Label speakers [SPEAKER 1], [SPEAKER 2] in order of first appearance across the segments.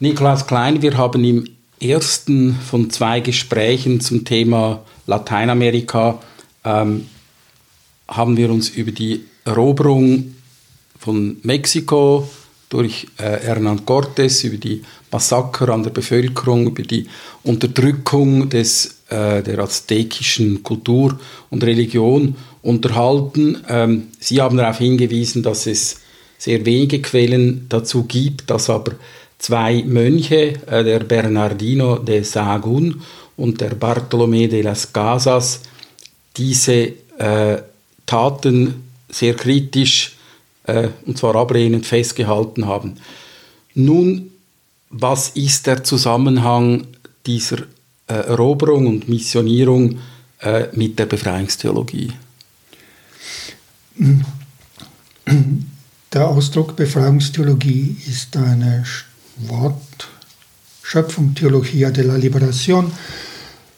[SPEAKER 1] Nikolaus Klein, wir haben im ersten von zwei Gesprächen zum Thema Lateinamerika ähm, haben wir uns über die Eroberung von Mexiko durch äh, Hernán Cortés, über die Massaker an der Bevölkerung, über die Unterdrückung des, äh, der aztekischen Kultur und Religion unterhalten. Ähm, Sie haben darauf hingewiesen, dass es sehr wenige Quellen dazu gibt, dass aber zwei Mönche, äh, der Bernardino de Sahagún und der Bartolomé de las Casas, diese äh, Taten sehr kritisch äh, und zwar ablehnend festgehalten haben. Nun, was ist der Zusammenhang dieser äh, Eroberung und Missionierung äh, mit der Befreiungstheologie?
[SPEAKER 2] Der Ausdruck Befreiungstheologie ist eine Wortschöpfung Theologia de la Liberation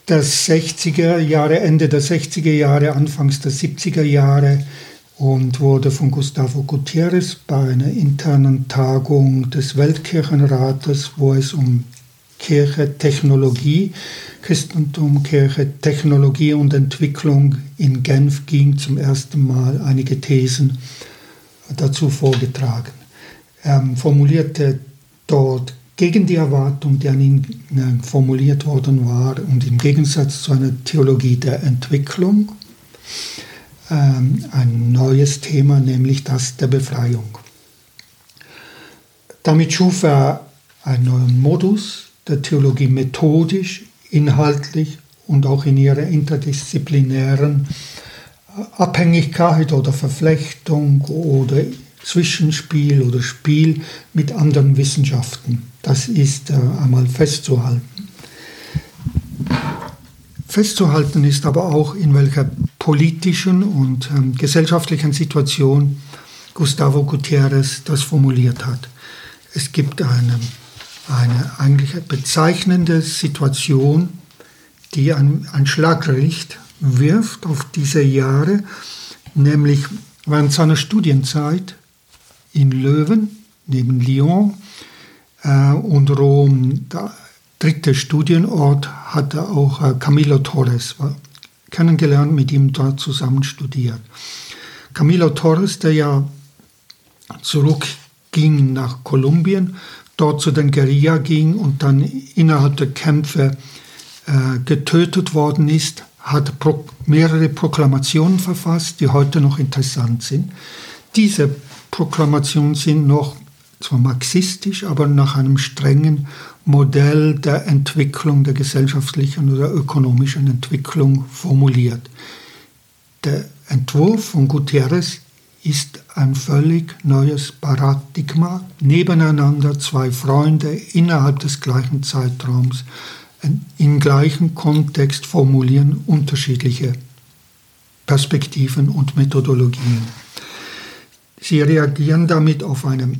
[SPEAKER 2] der 60er Jahre, Ende der 60er Jahre, Anfangs der 70er Jahre und wurde von Gustavo Gutierrez bei einer internen Tagung des Weltkirchenrates, wo es um Kirche, Technologie, Christentum, Kirche, Technologie und Entwicklung in Genf ging, zum ersten Mal einige Thesen dazu vorgetragen. Er formulierte dort gegen die Erwartung, die an ihn äh, formuliert worden war und im Gegensatz zu einer Theologie der Entwicklung ähm, ein neues Thema, nämlich das der Befreiung. Damit schuf er einen neuen Modus der Theologie methodisch, inhaltlich und auch in ihrer interdisziplinären Abhängigkeit oder Verflechtung oder Zwischenspiel oder Spiel mit anderen Wissenschaften. Das ist äh, einmal festzuhalten. Festzuhalten ist aber auch, in welcher politischen und ähm, gesellschaftlichen Situation Gustavo Gutierrez das formuliert hat. Es gibt eine, eine eigentlich bezeichnende Situation, die ein, ein Schlaglicht wirft auf diese Jahre, nämlich während seiner Studienzeit in Löwen neben Lyon äh, und Rom. Der dritte Studienort hatte auch äh, Camilo Torres war kennengelernt, mit ihm dort zusammen studiert. Camilo Torres, der ja zurückging nach Kolumbien, dort zu den Guerilla ging und dann innerhalb der Kämpfe äh, getötet worden ist, hat pro mehrere Proklamationen verfasst, die heute noch interessant sind. Diese Proklamationen sind noch zwar marxistisch, aber nach einem strengen Modell der Entwicklung, der gesellschaftlichen oder ökonomischen Entwicklung formuliert. Der Entwurf von Gutierrez ist ein völlig neues Paradigma, nebeneinander zwei Freunde innerhalb des gleichen Zeitraums im gleichen Kontext formulieren unterschiedliche Perspektiven und Methodologien. Sie reagieren damit auf eine,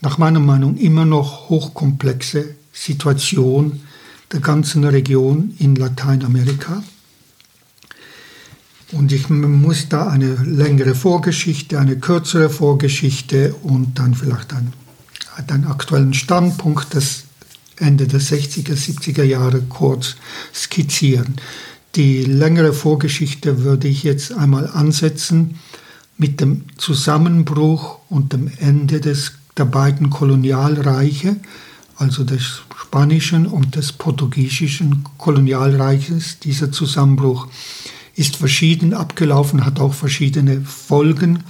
[SPEAKER 2] nach meiner Meinung, immer noch hochkomplexe Situation der ganzen Region in Lateinamerika. Und ich muss da eine längere Vorgeschichte, eine kürzere Vorgeschichte und dann vielleicht einen, einen aktuellen Standpunkt des Ende der 60er, 70er Jahre kurz skizzieren. Die längere Vorgeschichte würde ich jetzt einmal ansetzen mit dem Zusammenbruch und dem Ende des, der beiden Kolonialreiche, also des spanischen und des portugiesischen Kolonialreiches. Dieser Zusammenbruch ist verschieden abgelaufen, hat auch verschiedene Folgen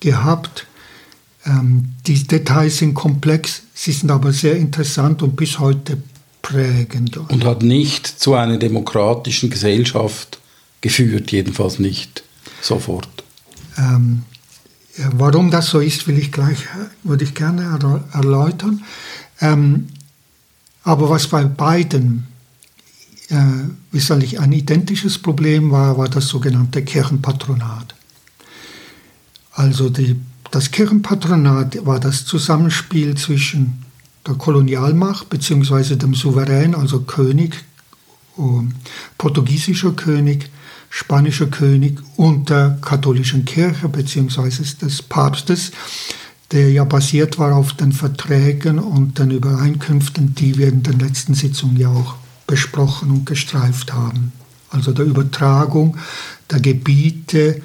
[SPEAKER 2] gehabt. Ähm, die Details sind komplex, sie sind aber sehr interessant und bis heute prägend.
[SPEAKER 1] Und hat nicht zu einer demokratischen Gesellschaft geführt, jedenfalls nicht sofort.
[SPEAKER 2] Ähm, warum das so ist, will ich gleich, würde ich gerne erläutern. Ähm, aber was bei beiden, äh, wie soll ich, ein identisches Problem war, war das sogenannte Kirchenpatronat. Also die, das Kirchenpatronat war das Zusammenspiel zwischen der Kolonialmacht bzw. dem Souverän, also König, äh, portugiesischer König, spanischer König und der katholischen Kirche bzw. des Papstes. der ja basiert war auf den Verträgen und den Übereinkünften, die wir in den letzten Sitzungen ja auch besprochen und gestreift haben. Also der Übertragung der Gebiete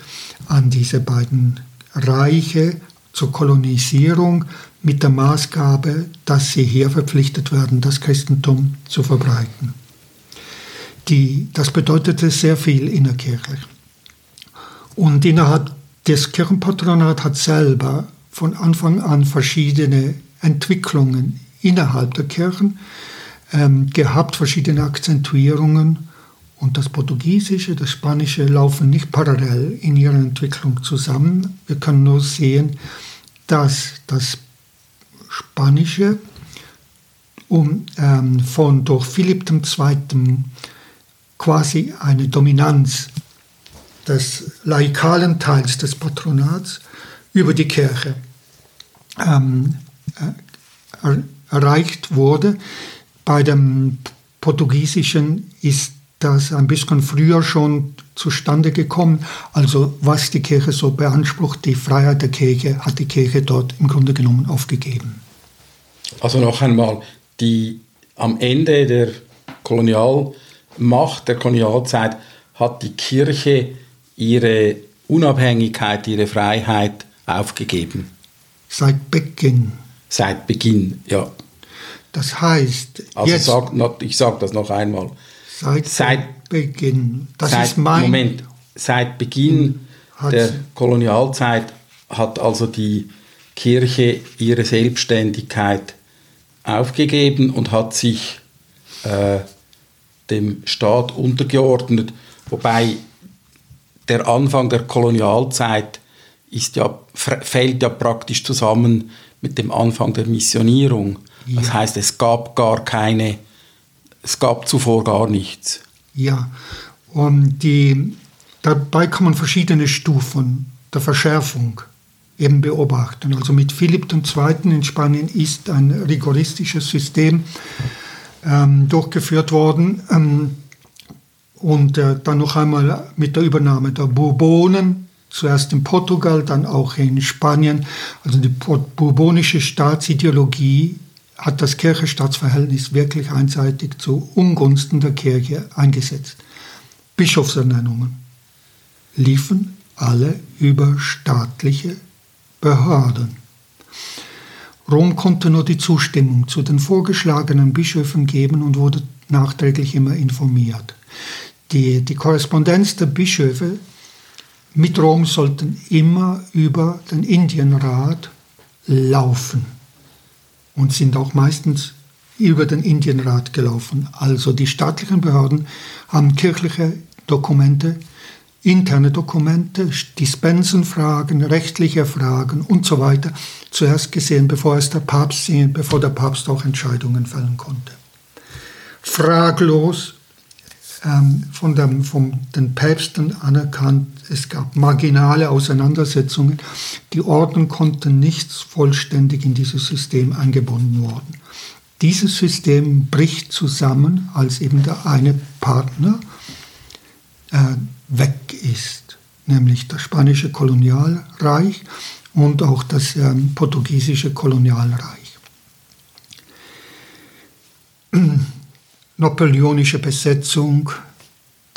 [SPEAKER 2] an diese beiden Reiche zur Kolonisierung mit der Maßgabe, dass sie hier verpflichtet werden, das Christentum zu verbreiten. Die, das bedeutete sehr viel innerkirchlich. Und innerhalb des Kirchenpatronats hat selber von Anfang an verschiedene Entwicklungen innerhalb der Kirchen ähm, gehabt, verschiedene Akzentuierungen. Und das Portugiesische, das Spanische laufen nicht parallel in ihrer Entwicklung zusammen. Wir können nur sehen, dass das Spanische um, ähm, von durch Philipp II. Quasi eine Dominanz des laikalen Teils des Patronats über die Kirche ähm, äh, erreicht wurde. Bei dem Portugiesischen ist das ein bisschen früher schon zustande gekommen. Also was die Kirche so beansprucht, die Freiheit der Kirche, hat die Kirche dort im Grunde genommen aufgegeben.
[SPEAKER 1] Also noch einmal, die, am Ende der Kolonialmacht, der Kolonialzeit, hat die Kirche ihre Unabhängigkeit, ihre Freiheit aufgegeben.
[SPEAKER 2] Seit Beginn.
[SPEAKER 1] Seit Beginn, ja.
[SPEAKER 2] Das heißt,
[SPEAKER 1] also jetzt, sag, ich sage das noch einmal.
[SPEAKER 2] Seit, seit Beginn.
[SPEAKER 1] Das seit, ist mein Moment. Seit Beginn der Kolonialzeit hat also die Kirche ihre Selbstständigkeit aufgegeben und hat sich äh, dem Staat untergeordnet, wobei der Anfang der Kolonialzeit ist ja, fällt ja praktisch zusammen mit dem Anfang der Missionierung. Ja. Das heißt, es gab gar keine, es gab zuvor gar nichts.
[SPEAKER 2] Ja, und die, dabei kann man verschiedene Stufen der Verschärfung eben beobachten. Also mit Philipp II. in Spanien ist ein rigoristisches System ähm, durchgeführt worden. Ähm, und äh, dann noch einmal mit der Übernahme der Bourbonen, zuerst in Portugal, dann auch in Spanien. Also die bourbonische Staatsideologie hat das Kirche-Staatsverhältnis wirklich einseitig zu Ungunsten der Kirche eingesetzt. Bischofsernennungen liefen alle über staatliche Behörden. Rom konnte nur die Zustimmung zu den vorgeschlagenen Bischöfen geben und wurde nachträglich immer informiert. Die, die Korrespondenz der Bischöfe mit Rom sollten immer über den Indienrat laufen und sind auch meistens über den Indienrat gelaufen. Also die staatlichen Behörden haben kirchliche Dokumente interne Dokumente, Dispensenfragen, rechtliche Fragen und so weiter zuerst gesehen, bevor es der Papst bevor der Papst auch Entscheidungen fällen konnte. Fraglos ähm, von, dem, von den Päpsten anerkannt, es gab marginale Auseinandersetzungen. Die Orden konnten nicht vollständig in dieses System eingebunden werden. Dieses System bricht zusammen, als eben der eine Partner äh, weg ist, nämlich das spanische Kolonialreich und auch das ähm, portugiesische Kolonialreich. Napoleonische Besetzung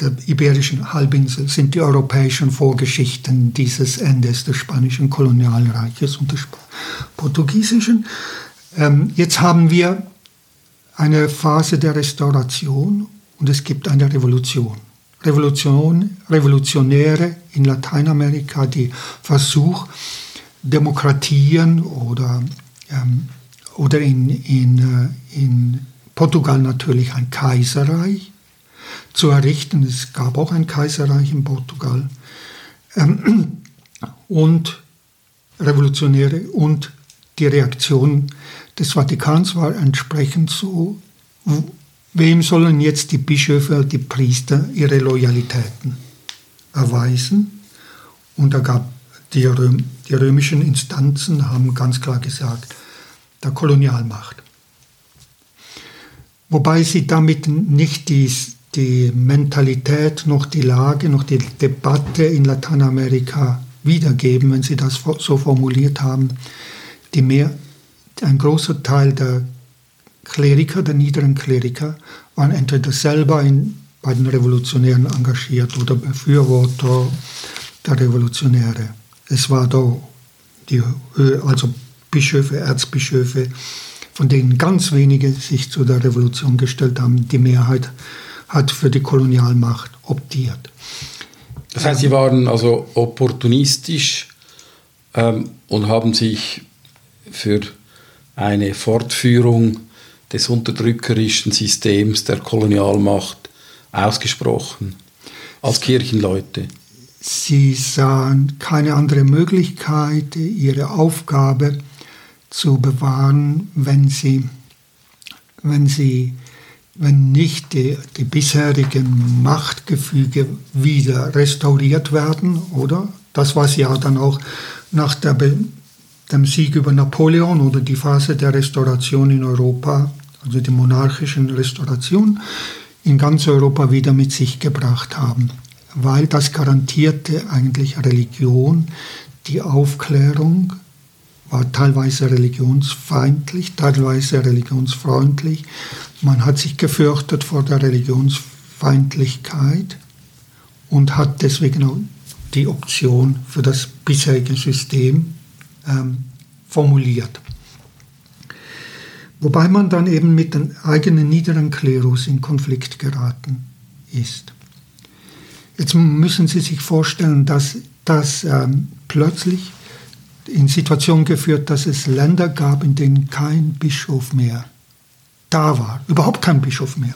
[SPEAKER 2] der iberischen Halbinsel sind die europäischen Vorgeschichten dieses Endes des spanischen Kolonialreiches und des portugiesischen. Ähm, jetzt haben wir eine Phase der Restauration und es gibt eine Revolution. Revolution, Revolutionäre in Lateinamerika, die Versuch, Demokratien oder, ähm, oder in, in, äh, in Portugal natürlich ein Kaiserreich zu errichten. Es gab auch ein Kaiserreich in Portugal. Ähm, und Revolutionäre und die Reaktion des Vatikans war entsprechend so, Wem sollen jetzt die Bischöfe, die Priester ihre Loyalitäten erweisen? Und da gab die, Röm, die römischen Instanzen haben ganz klar gesagt, der Kolonialmacht. Wobei sie damit nicht die, die Mentalität, noch die Lage, noch die Debatte in Lateinamerika wiedergeben, wenn sie das so formuliert haben. die mehr, ein großer Teil der Kleriker, der niederen Kleriker, waren entweder selber in, bei den Revolutionären engagiert oder Befürworter der Revolutionäre. Es war da die, also Bischöfe, Erzbischöfe, von denen ganz wenige sich zu der Revolution gestellt haben. Die Mehrheit hat für die Kolonialmacht optiert.
[SPEAKER 1] Das heißt, Sie waren also opportunistisch ähm, und haben sich für eine Fortführung des unterdrückerischen Systems der Kolonialmacht ausgesprochen, als Kirchenleute.
[SPEAKER 2] Sie sahen keine andere Möglichkeit, ihre Aufgabe zu bewahren, wenn sie, wenn sie wenn nicht die, die bisherigen Machtgefüge wieder restauriert werden, oder? Das war ja dann auch nach der, dem Sieg über Napoleon oder die Phase der Restauration in Europa, also die monarchischen Restauration, in ganz Europa wieder mit sich gebracht haben. Weil das garantierte eigentlich Religion, die Aufklärung, war teilweise religionsfeindlich, teilweise religionsfreundlich. Man hat sich gefürchtet vor der Religionsfeindlichkeit und hat deswegen auch die Option für das bisherige System ähm, formuliert. Wobei man dann eben mit dem eigenen niederen Klerus in Konflikt geraten ist. Jetzt müssen Sie sich vorstellen, dass das ähm, plötzlich in Situationen geführt, dass es Länder gab, in denen kein Bischof mehr da war, überhaupt kein Bischof mehr.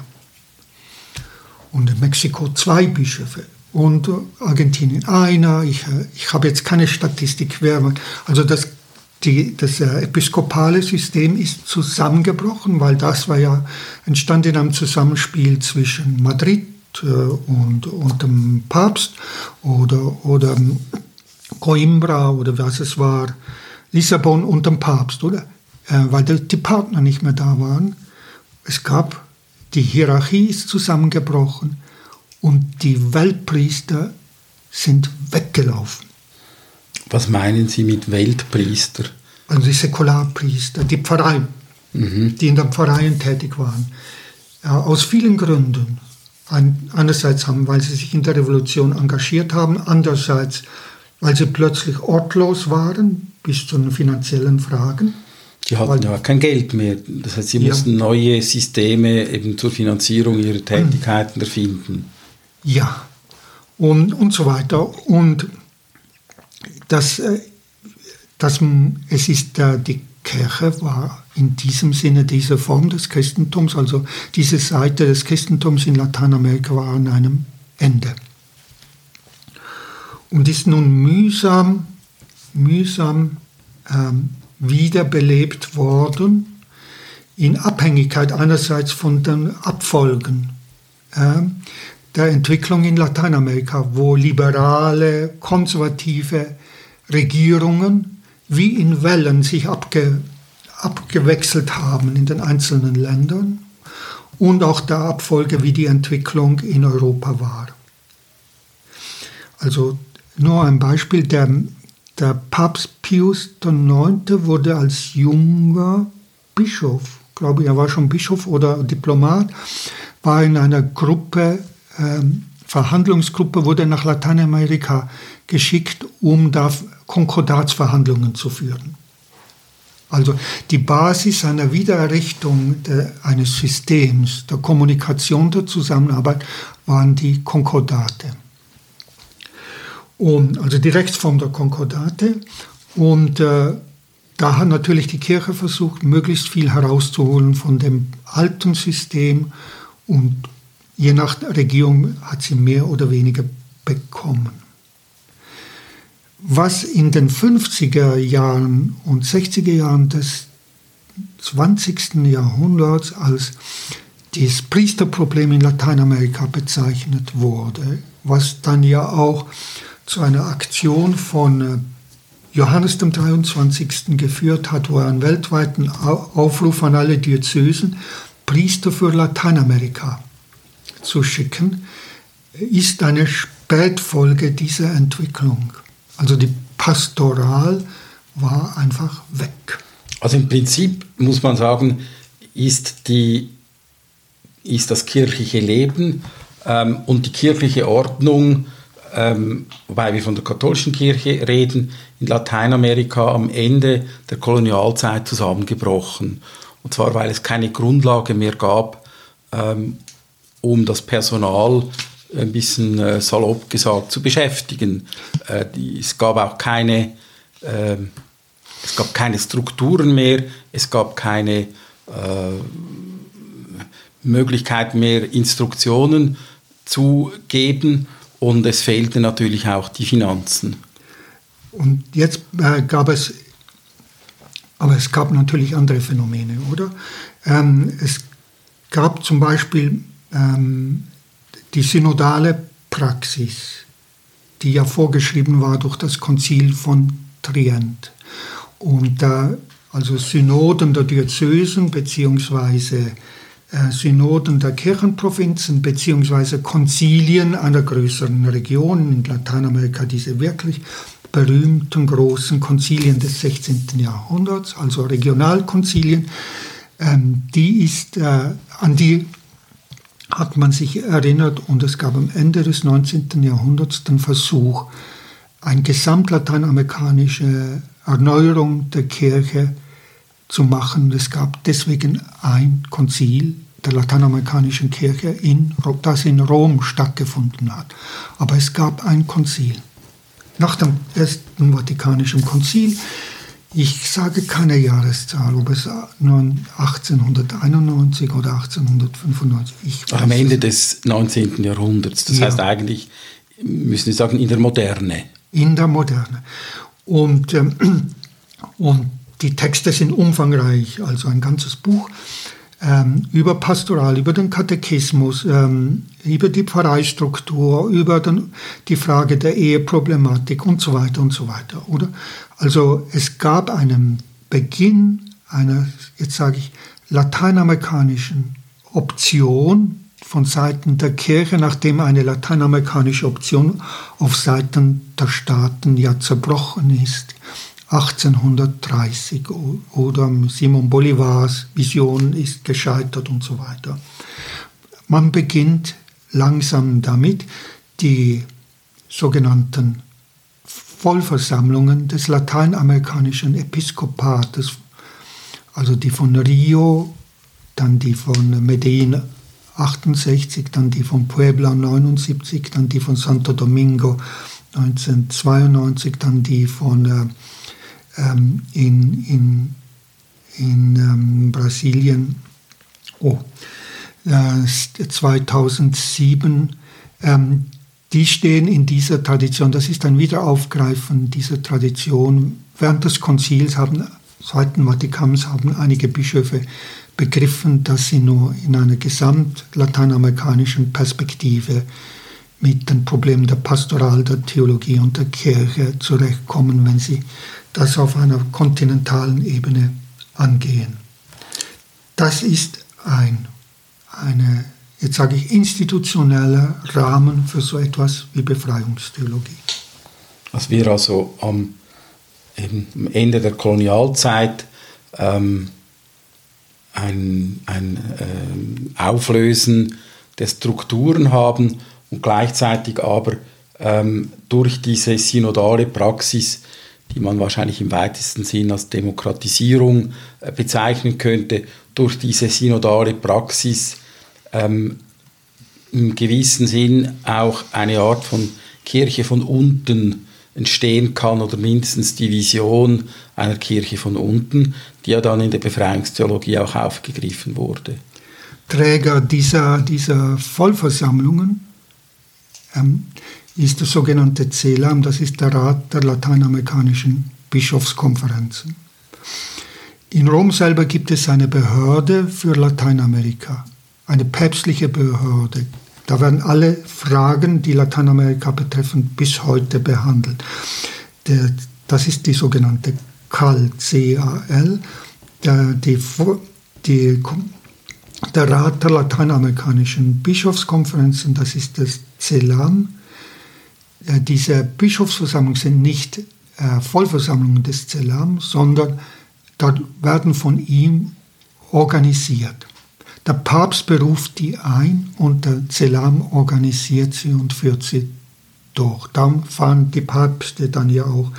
[SPEAKER 2] Und in Mexiko zwei Bischöfe und Argentinien einer. Ich, ich habe jetzt keine Statistik, wer, also das, die, das äh, episkopale System ist zusammengebrochen, weil das war ja entstanden in einem Zusammenspiel zwischen Madrid äh, und, und dem Papst oder, oder Coimbra oder was es war, Lissabon und dem Papst, oder? Äh, weil die Partner nicht mehr da waren. Es gab, die Hierarchie ist zusammengebrochen und die Weltpriester sind weggelaufen.
[SPEAKER 1] Was meinen Sie mit Weltpriester?
[SPEAKER 2] Also die Säkularpriester, die Pfarreien, mhm. die in den Pfarreien tätig waren. Aus vielen Gründen. einerseits haben, weil sie sich in der Revolution engagiert haben, andererseits weil sie plötzlich ortlos waren bis zu den finanziellen Fragen.
[SPEAKER 1] Die hatten weil, ja kein Geld mehr. Das heißt, sie ja. mussten neue Systeme eben zur Finanzierung ihrer Tätigkeiten erfinden.
[SPEAKER 2] Ja, und, und so weiter. Und das, äh, das, es ist die Kirche war in diesem Sinne diese Form des Christentums, also diese Seite des Christentums in Lateinamerika war an einem Ende. Und ist nun mühsam, mühsam ähm, wiederbelebt worden in Abhängigkeit einerseits von den Abfolgen äh, der Entwicklung in Lateinamerika, wo liberale, konservative Regierungen wie in Wellen sich abge, abgewechselt haben in den einzelnen Ländern und auch der Abfolge, wie die Entwicklung in Europa war. Also nur ein Beispiel, der, der Papst Pius IX. wurde als junger Bischof, glaube ich, er war schon Bischof oder Diplomat, war in einer Gruppe, ähm, Verhandlungsgruppe, wurde nach Lateinamerika geschickt, um da Konkordatsverhandlungen zu führen. Also die Basis einer Wiedererrichtung de, eines Systems, der Kommunikation, der Zusammenarbeit waren die Konkordate um, also die Rechtsform der Konkordate. Und äh, da hat natürlich die Kirche versucht, möglichst viel herauszuholen von dem alten System und je nach Regierung hat sie mehr oder weniger bekommen. Was in den 50er Jahren und 60er Jahren des 20. Jahrhunderts als das Priesterproblem in Lateinamerika bezeichnet wurde, was dann ja auch zu einer Aktion von äh, Johannes dem 23. geführt hat, wo er einen weltweiten Aufruf an alle Diözesen, Priester für Lateinamerika zu schicken, ist eine Spätfolge dieser Entwicklung. Also die Pastoral war einfach weg.
[SPEAKER 1] Also im Prinzip muss man sagen, ist, die, ist das kirchliche Leben ähm, und die kirchliche Ordnung, ähm, wobei wir von der katholischen Kirche reden, in Lateinamerika am Ende der Kolonialzeit zusammengebrochen. Und zwar, weil es keine Grundlage mehr gab, ähm, um das Personal ein bisschen äh, salopp gesagt zu beschäftigen. Äh, die, es gab auch keine, äh, es gab keine Strukturen mehr, es gab keine äh, Möglichkeit mehr, Instruktionen zu geben und es fehlten natürlich auch die Finanzen.
[SPEAKER 2] Und jetzt äh, gab es, aber es gab natürlich andere Phänomene, oder? Ähm, es gab zum Beispiel ähm, die synodale Praxis, die ja vorgeschrieben war durch das Konzil von Trient. Und äh, also Synoden der Diözesen beziehungsweise äh, Synoden der Kirchenprovinzen beziehungsweise Konzilien einer größeren Region in Lateinamerika, diese wirklich berühmten großen Konzilien des 16. Jahrhunderts, also Regionalkonzilien, ähm, die ist, äh, an die hat man sich erinnert und es gab am Ende des 19. Jahrhunderts den Versuch, eine gesamtlateinamerikanische Erneuerung der Kirche zu machen. Es gab deswegen ein Konzil der lateinamerikanischen Kirche, in, das in Rom stattgefunden hat. Aber es gab ein Konzil. Nach dem Ersten Vatikanischen Konzil, ich sage keine Jahreszahl, ob es nun 1891 oder 1895.
[SPEAKER 1] Am Ende des 19. Jahrhunderts, das ja. heißt eigentlich, müssen wir sagen, in der Moderne.
[SPEAKER 2] In der Moderne. Und, ähm, und die Texte sind umfangreich, also ein ganzes Buch ähm, über Pastoral, über den Katechismus, ähm, über die Pfarreistruktur, über den, die Frage der Eheproblematik und so weiter und so weiter. Oder? Also es gab einen Beginn einer, jetzt sage ich, lateinamerikanischen Option von Seiten der Kirche, nachdem eine lateinamerikanische Option auf Seiten der Staaten ja zerbrochen ist. 1830 oder Simon Bolivars Vision ist gescheitert und so weiter. Man beginnt langsam damit, die sogenannten Vollversammlungen des lateinamerikanischen Episkopates, also die von Rio, dann die von Medellin 68, dann die von Puebla 79, dann die von Santo Domingo 1992, dann die von äh, ähm, in, in, in ähm, Brasilien oh, äh, 2007. Ähm, die stehen in dieser Tradition. Das ist ein Wiederaufgreifen dieser Tradition. Während des Konzils haben, Zweiten Vatikans haben einige Bischöfe begriffen, dass sie nur in einer gesamt-lateinamerikanischen Perspektive mit den Problemen der Pastoral, der Theologie und der Kirche zurechtkommen, wenn sie das auf einer kontinentalen Ebene angehen. Das ist ein eine, jetzt sage ich, institutioneller Rahmen für so etwas wie Befreiungstheologie.
[SPEAKER 1] Was wir also am, am Ende der Kolonialzeit ähm, ein, ein ähm, Auflösen der Strukturen haben und gleichzeitig aber ähm, durch diese synodale Praxis die man wahrscheinlich im weitesten Sinn als Demokratisierung äh, bezeichnen könnte, durch diese synodale Praxis ähm, im gewissen Sinn auch eine Art von Kirche von unten entstehen kann oder mindestens die Vision einer Kirche von unten, die ja dann in der Befreiungstheologie auch aufgegriffen wurde.
[SPEAKER 2] Träger dieser, dieser Vollversammlungen ähm, ist der sogenannte CELAM, das ist der Rat der lateinamerikanischen Bischofskonferenzen. In Rom selber gibt es eine Behörde für Lateinamerika, eine päpstliche Behörde. Da werden alle Fragen, die Lateinamerika betreffen, bis heute behandelt. Der, das ist die sogenannte CAL, C-A-L, der, die, die, der Rat der lateinamerikanischen Bischofskonferenzen, das ist das CELAM, äh, diese Bischofsversammlungen sind nicht äh, Vollversammlungen des Zelam, sondern dort werden von ihm organisiert. Der Papst beruft die ein und der Zelam organisiert sie und führt sie durch. Dann fahren die Päpste dann ja auch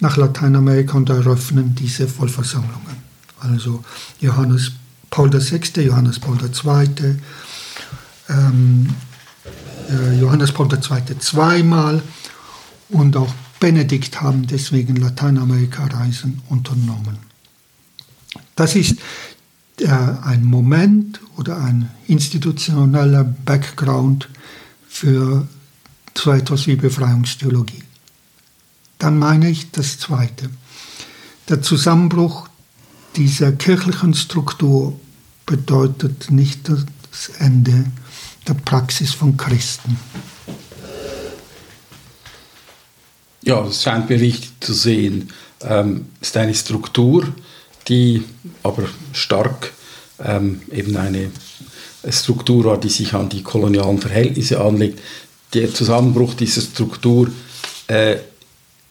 [SPEAKER 2] nach Lateinamerika und eröffnen diese Vollversammlungen. Also Johannes Paul VI., Johannes Paul II., ähm, äh, Johannes Paul II. zweimal und auch Benedikt haben deswegen Lateinamerika-Reisen unternommen. Das ist ein Moment oder ein institutioneller Background für so etwas wie Befreiungstheologie. Dann meine ich das Zweite. Der Zusammenbruch dieser kirchlichen Struktur bedeutet nicht das Ende der Praxis von Christen.
[SPEAKER 1] Ja, das scheint mir wichtig zu sehen. Ähm, ist eine Struktur, die aber stark ähm, eben eine Struktur war, die sich an die kolonialen Verhältnisse anlegt. Der Zusammenbruch dieser Struktur äh,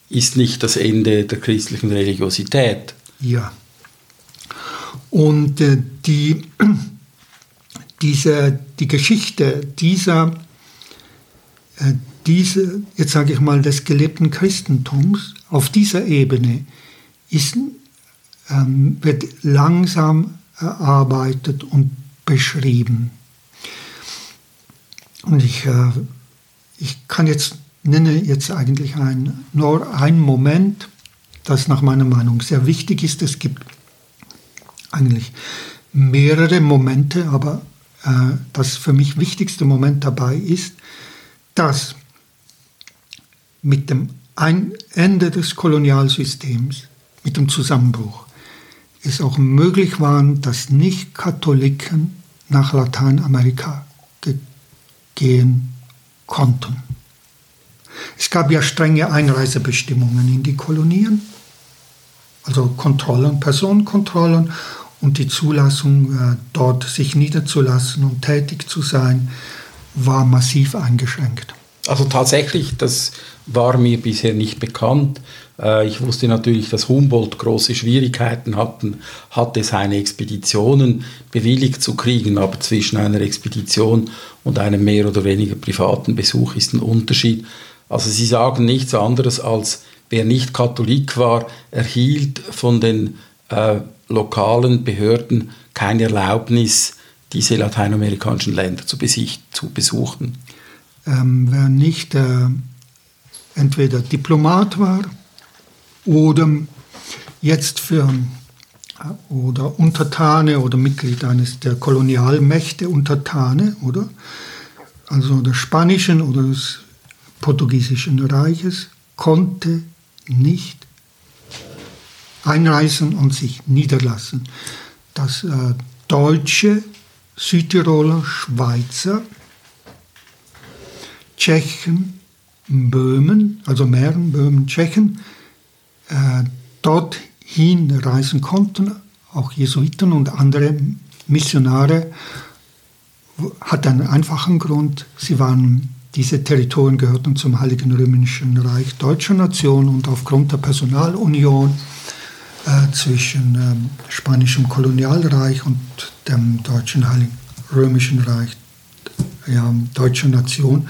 [SPEAKER 1] ist nicht das Ende der christlichen Religiosität.
[SPEAKER 2] Ja. Und äh, die, diese, die Geschichte dieser, äh, diese, jetzt sage ich mal, des gelebten Christentums auf dieser Ebene ist ähm, wird langsam erarbeitet und beschrieben. Und ich, äh, ich kann jetzt, nenne jetzt eigentlich ein, nur einen Moment, das nach meiner Meinung sehr wichtig ist. Es gibt eigentlich mehrere Momente, aber äh, das für mich wichtigste Moment dabei ist, dass mit dem Ende des Kolonialsystems, mit dem Zusammenbruch, es auch möglich war, dass Nicht-Katholiken nach Lateinamerika gehen konnten. Es gab ja strenge Einreisebestimmungen in die Kolonien, also Kontrollen, Personenkontrollen und die Zulassung, äh, dort sich niederzulassen und tätig zu sein, war massiv eingeschränkt.
[SPEAKER 1] Also tatsächlich, das war mir bisher nicht bekannt. Äh, ich wusste natürlich, dass Humboldt große Schwierigkeiten hatten, hatte, seine Expeditionen bewilligt zu kriegen, aber zwischen einer Expedition und einem mehr oder weniger privaten Besuch ist ein Unterschied. Also Sie sagen nichts anderes als, wer nicht Katholik war, erhielt von den äh, lokalen Behörden keine Erlaubnis, diese lateinamerikanischen Länder zu, zu besuchen.
[SPEAKER 2] Ähm, wer nicht äh, entweder Diplomat war oder jetzt für äh, oder Untertane oder Mitglied eines der Kolonialmächte Untertane, oder? Also des spanischen oder des portugiesischen Reiches konnte nicht einreisen und sich niederlassen. Das äh, deutsche, Südtiroler, Schweizer, Tschechen, Böhmen, also Mähren, Böhmen, Tschechen, äh, dorthin reisen konnten, auch Jesuiten und andere Missionare, hat einen einfachen Grund. Sie waren, diese Territorien gehörten zum Heiligen Römischen Reich deutscher Nation und aufgrund der Personalunion äh, zwischen ähm, spanischem Kolonialreich und dem deutschen Heiligen Römischen Reich ja, deutscher Nation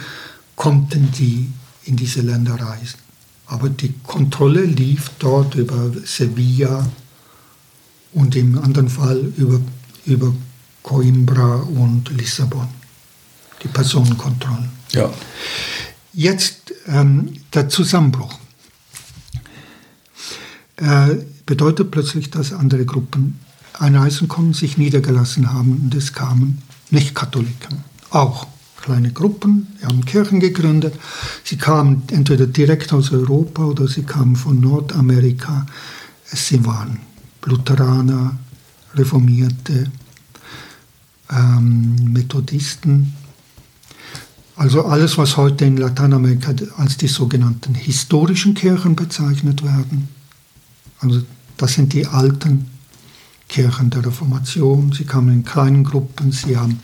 [SPEAKER 2] konnten die in diese Länder reisen. Aber die Kontrolle lief dort über Sevilla und im anderen Fall über, über Coimbra und Lissabon. Die Personenkontrolle.
[SPEAKER 1] Ja.
[SPEAKER 2] Jetzt ähm, der Zusammenbruch. Äh, bedeutet plötzlich, dass andere Gruppen einreisen konnten, sich niedergelassen haben und es kamen Nicht-Katholiken auch kleine Gruppen, die haben Kirchen gegründet. Sie kamen entweder direkt aus Europa oder sie kamen von Nordamerika. Sie waren Lutheraner, Reformierte, ähm, Methodisten. Also alles, was heute in Lateinamerika als die sogenannten historischen Kirchen bezeichnet werden. Also das sind die alten Kirchen der Reformation. Sie kamen in kleinen Gruppen, sie haben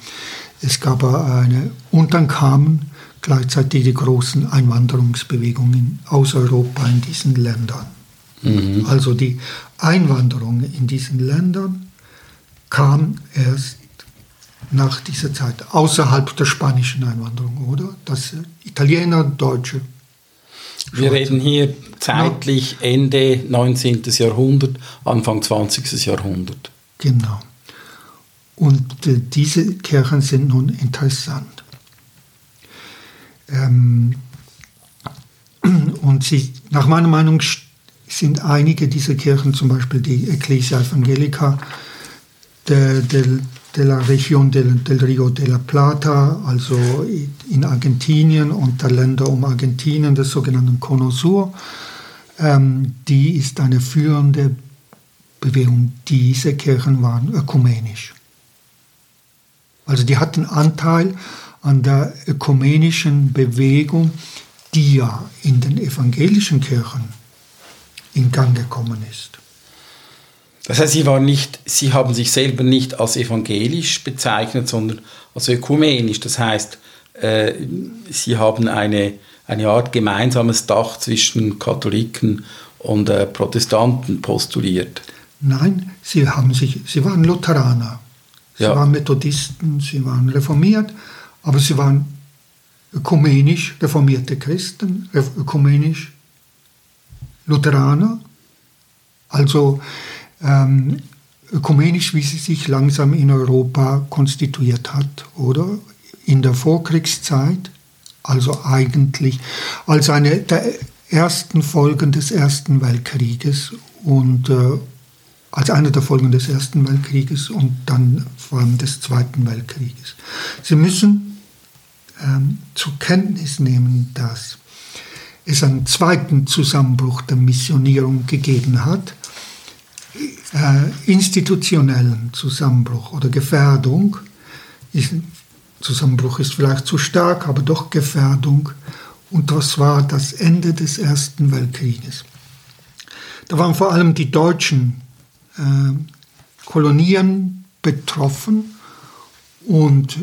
[SPEAKER 2] es gab eine, und dann kamen gleichzeitig die großen Einwanderungsbewegungen aus Europa in diesen Ländern. Mhm. Also die Einwanderung in diesen Ländern kam erst nach dieser Zeit, außerhalb der spanischen Einwanderung, oder? Das Italiener, Deutsche.
[SPEAKER 1] Wir reden hier zeitlich Ende 19. Jahrhundert, Anfang 20. Jahrhundert.
[SPEAKER 2] Genau. Und äh, diese Kirchen sind nun interessant. Ähm, und sie, nach meiner Meinung sind einige dieser Kirchen, zum Beispiel die Ecclesia Evangelica de, de, de la Región del, del Rio de la Plata, also in Argentinien und der Länder um Argentinien, des sogenannten Cono Sur, ähm, die ist eine führende Bewegung. Diese Kirchen waren ökumenisch. Also die hatten Anteil an der ökumenischen Bewegung, die ja in den evangelischen Kirchen in Gang gekommen ist.
[SPEAKER 1] Das heißt, sie, waren nicht, sie haben sich selber nicht als evangelisch bezeichnet, sondern als ökumenisch. Das heißt, äh, sie haben eine, eine Art gemeinsames Dach zwischen Katholiken und äh, Protestanten postuliert.
[SPEAKER 2] Nein, sie, haben sich, sie waren Lutheraner. Sie ja. waren Methodisten, sie waren reformiert, aber sie waren ökumenisch reformierte Christen, ökumenisch Lutheraner, also ähm, ökumenisch, wie sie sich langsam in Europa konstituiert hat, oder? In der Vorkriegszeit, also eigentlich als eine der ersten Folgen des Ersten Weltkrieges und äh, als eine der Folgen des Ersten Weltkrieges und dann vor allem des Zweiten Weltkrieges. Sie müssen ähm, zur Kenntnis nehmen, dass es einen zweiten Zusammenbruch der Missionierung gegeben hat, äh, institutionellen Zusammenbruch oder Gefährdung. Ist, Zusammenbruch ist vielleicht zu stark, aber doch Gefährdung. Und das war das Ende des Ersten Weltkrieges. Da waren vor allem die Deutschen Kolonien betroffen und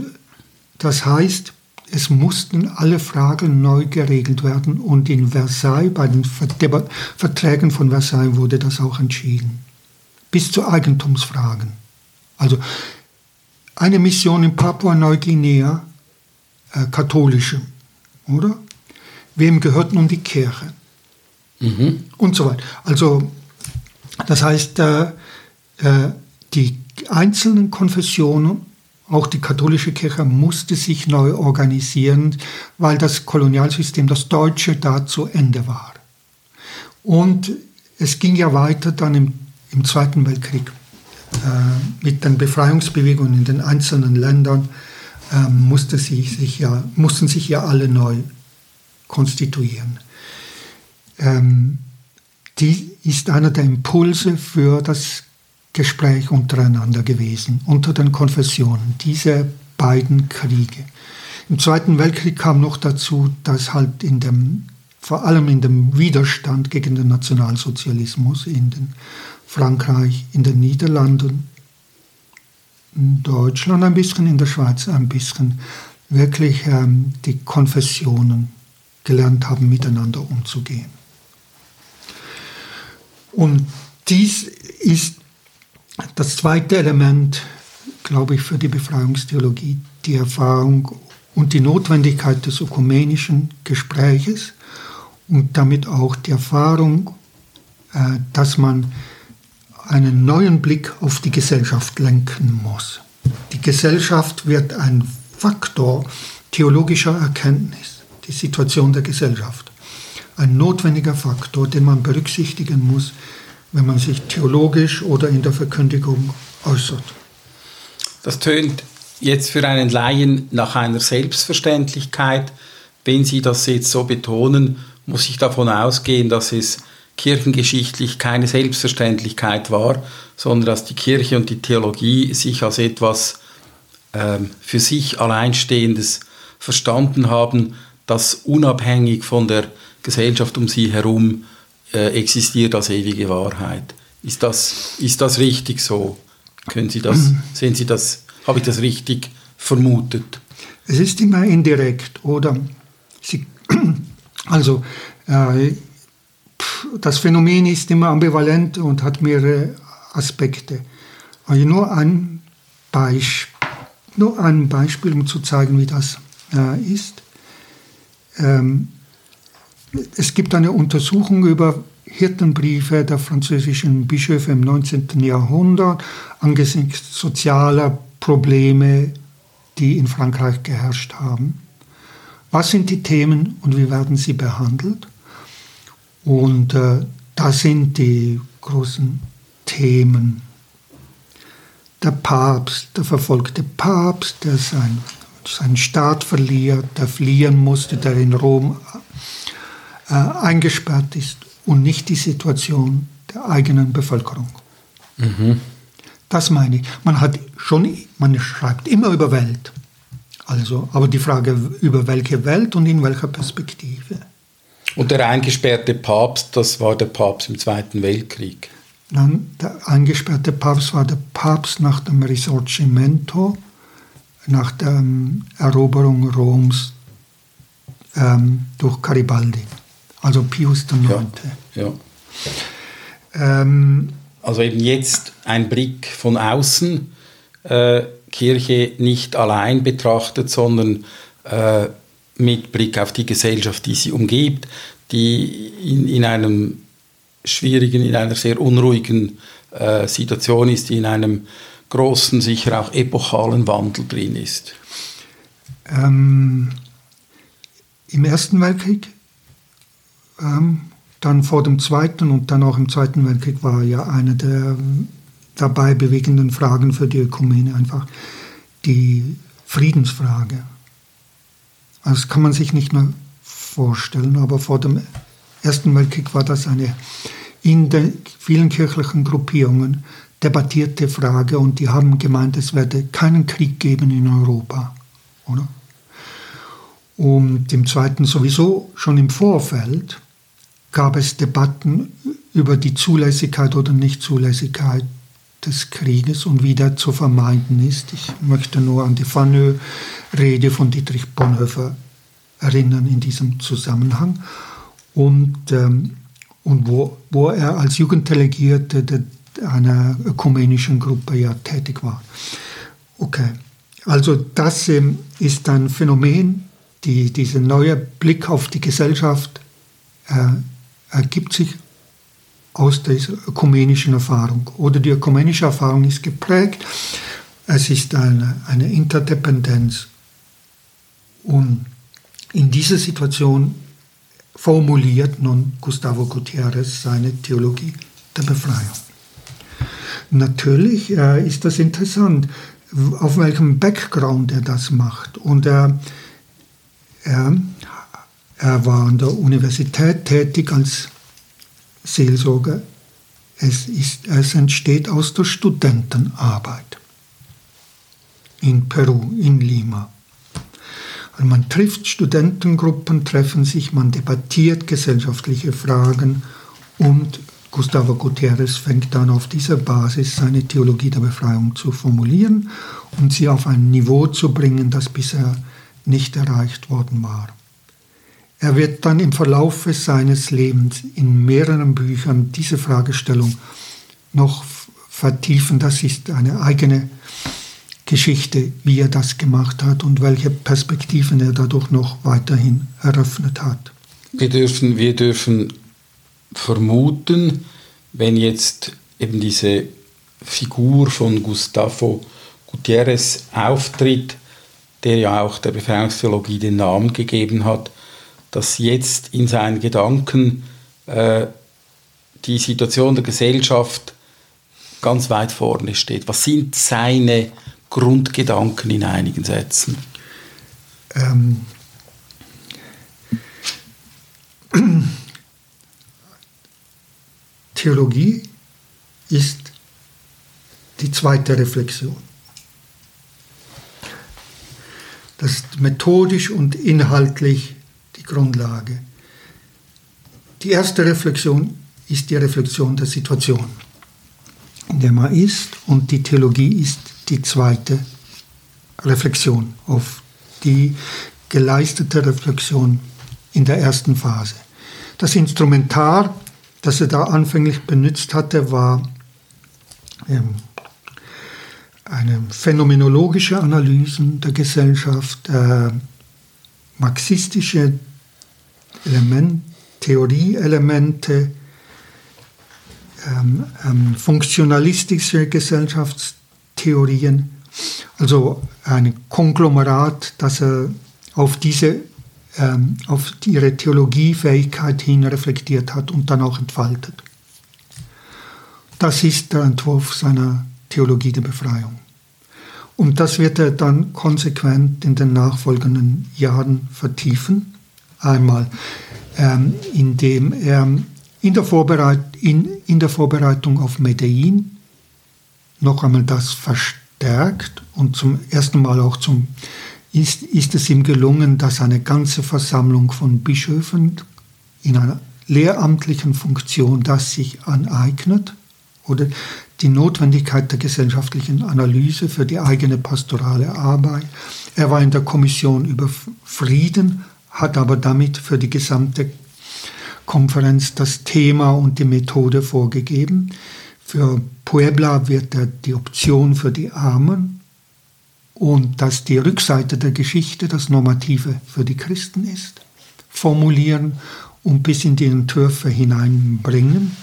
[SPEAKER 2] das heißt, es mussten alle Fragen neu geregelt werden und in Versailles, bei den Verträgen von Versailles wurde das auch entschieden. Bis zu Eigentumsfragen. Also eine Mission in Papua-Neuguinea, äh, katholische, oder? Wem gehört nun die Kirche? Mhm. Und so weiter. Also das heißt, äh, äh, die einzelnen Konfessionen, auch die katholische Kirche, musste sich neu organisieren, weil das Kolonialsystem, das deutsche, da zu Ende war. Und es ging ja weiter dann im, im Zweiten Weltkrieg äh, mit den Befreiungsbewegungen in den einzelnen Ländern. Äh, musste sich ja, mussten sich ja alle neu konstituieren. Ähm, die ist einer der Impulse für das Gespräch untereinander gewesen, unter den Konfessionen, diese beiden Kriege. Im Zweiten Weltkrieg kam noch dazu, dass halt in dem, vor allem in dem Widerstand gegen den Nationalsozialismus in den Frankreich, in den Niederlanden, in Deutschland ein bisschen, in der Schweiz ein bisschen, wirklich ähm, die Konfessionen gelernt haben, miteinander umzugehen. Und dies ist das zweite Element, glaube ich, für die Befreiungstheologie, die Erfahrung und die Notwendigkeit des ökumenischen Gespräches und damit auch die Erfahrung, äh, dass man einen neuen Blick auf die Gesellschaft lenken muss. Die Gesellschaft wird ein Faktor theologischer Erkenntnis, die Situation der Gesellschaft ein notwendiger Faktor, den man berücksichtigen muss, wenn man sich theologisch oder in der Verkündigung äußert.
[SPEAKER 1] Das tönt jetzt für einen Laien nach einer Selbstverständlichkeit. Wenn Sie das jetzt so betonen, muss ich davon ausgehen, dass es kirchengeschichtlich keine Selbstverständlichkeit war, sondern dass die Kirche und die Theologie sich als etwas äh, für sich Alleinstehendes verstanden haben, das unabhängig von der Gesellschaft um sie herum äh, existiert als ewige Wahrheit. Ist das, ist das richtig so? Können Sie das, sehen Sie das, habe ich das richtig vermutet?
[SPEAKER 2] Es ist immer indirekt, oder? Sie, also, äh, das Phänomen ist immer ambivalent und hat mehrere Aspekte. Also nur ein, nur ein Beispiel, um zu zeigen, wie das äh, ist. Ähm, es gibt eine Untersuchung über Hirtenbriefe der französischen Bischöfe im 19. Jahrhundert angesichts sozialer Probleme, die in Frankreich geherrscht haben. Was sind die Themen und wie werden sie behandelt? Und äh, da sind die großen Themen. Der Papst, der verfolgte Papst, der sein, seinen Staat verliert, der fliehen musste, der in Rom äh, eingesperrt ist und nicht die Situation der eigenen Bevölkerung. Mhm. Das meine ich. Man hat schon, man schreibt immer über Welt. Also, aber die Frage über welche Welt und in welcher Perspektive.
[SPEAKER 1] Und der eingesperrte Papst, das war der Papst im Zweiten Weltkrieg.
[SPEAKER 2] Nein, der eingesperrte Papst war der Papst nach dem Risorgimento, nach der ähm, Eroberung Roms ähm, durch Garibaldi, also Pius IX. Ja, ja.
[SPEAKER 1] Ähm, also eben jetzt ein Blick von außen, äh, Kirche nicht allein betrachtet, sondern äh, mit Blick auf die Gesellschaft, die sie umgibt, die in, in einem schwierigen, in einer sehr unruhigen äh, Situation ist, die in einem großen, sicher auch epochalen Wandel drin ist.
[SPEAKER 2] Ähm, Im Ersten Weltkrieg, ähm, dann vor dem Zweiten und dann auch im Zweiten Weltkrieg war ja eine der dabei bewegenden Fragen für die Ökumene einfach die Friedensfrage. Das kann man sich nicht mehr vorstellen, aber vor dem Ersten Weltkrieg war das eine in den vielen kirchlichen Gruppierungen debattierte Frage und die haben gemeint, es werde keinen Krieg geben in Europa. Oder? Und im Zweiten sowieso schon im Vorfeld gab es Debatten über die Zulässigkeit oder Nichtzulässigkeit des Krieges und wie der zu vermeiden ist. Ich möchte nur an die Fanö-Rede von Dietrich Bonhoeffer erinnern in diesem Zusammenhang. Und, ähm, und wo, wo er als Jugenddelegierte einer ökumenischen Gruppe ja tätig war. Okay, also das ähm, ist ein Phänomen, die, dieser neue Blick auf die Gesellschaft äh, ergibt sich aus dieser ökumenischen Erfahrung. Oder die ökumenische Erfahrung ist geprägt, es ist eine, eine Interdependenz. Und in dieser Situation formuliert nun Gustavo Gutierrez seine Theologie der Befreiung. Natürlich äh, ist das interessant, auf welchem Background er das macht. Und er, er, er war an der Universität tätig als Seelsorge. Es, ist, es entsteht aus der Studentenarbeit in Peru, in Lima. Also man trifft Studentengruppen, treffen sich, man debattiert gesellschaftliche Fragen und Gustavo Gutierrez fängt dann auf dieser Basis seine Theologie der Befreiung zu formulieren und sie auf ein Niveau zu bringen, das bisher nicht erreicht worden war. Er wird dann im Verlauf seines Lebens in mehreren Büchern diese Fragestellung noch vertiefen. Das ist eine eigene Geschichte, wie er das gemacht hat und welche Perspektiven er dadurch noch weiterhin eröffnet hat.
[SPEAKER 1] Wir dürfen, wir dürfen vermuten, wenn jetzt eben diese Figur von Gustavo Gutierrez auftritt, der ja auch der Befreiungstheologie den Namen gegeben hat, dass jetzt in seinen Gedanken äh, die Situation der Gesellschaft ganz weit vorne steht. Was sind seine Grundgedanken in einigen Sätzen? Ähm,
[SPEAKER 2] Theologie ist die zweite Reflexion. Das ist methodisch und inhaltlich die Grundlage. Die erste Reflexion ist die Reflexion der Situation, in der man ist, und die Theologie ist die zweite Reflexion auf die geleistete Reflexion in der ersten Phase. Das Instrumentar das er da anfänglich benutzt hatte, war ähm, eine phänomenologische Analysen der Gesellschaft, äh, marxistische Element, Theorieelemente, ähm, ähm, funktionalistische Gesellschaftstheorien, also ein Konglomerat, das er auf diese ähm, auf ihre Theologiefähigkeit hin reflektiert hat und dann auch entfaltet. Das ist der Entwurf seiner Theologie der Befreiung. Und das wird er dann konsequent in den nachfolgenden Jahren vertiefen. Einmal, ähm, indem er in der, Vorbereit in, in der Vorbereitung auf Medellin noch einmal das verstärkt und zum ersten Mal auch zum, ist, ist es ihm gelungen, dass eine ganze Versammlung von Bischöfen in einer lehramtlichen Funktion das sich aneignet oder die Notwendigkeit der gesellschaftlichen Analyse für die eigene pastorale Arbeit. Er war in der Kommission über Frieden, hat aber damit für die gesamte Konferenz das Thema und die Methode vorgegeben. Für Puebla wird er die Option für die Armen und dass die Rückseite der Geschichte das Normative für die Christen ist, formulieren und bis in die Entwürfe hineinbringen.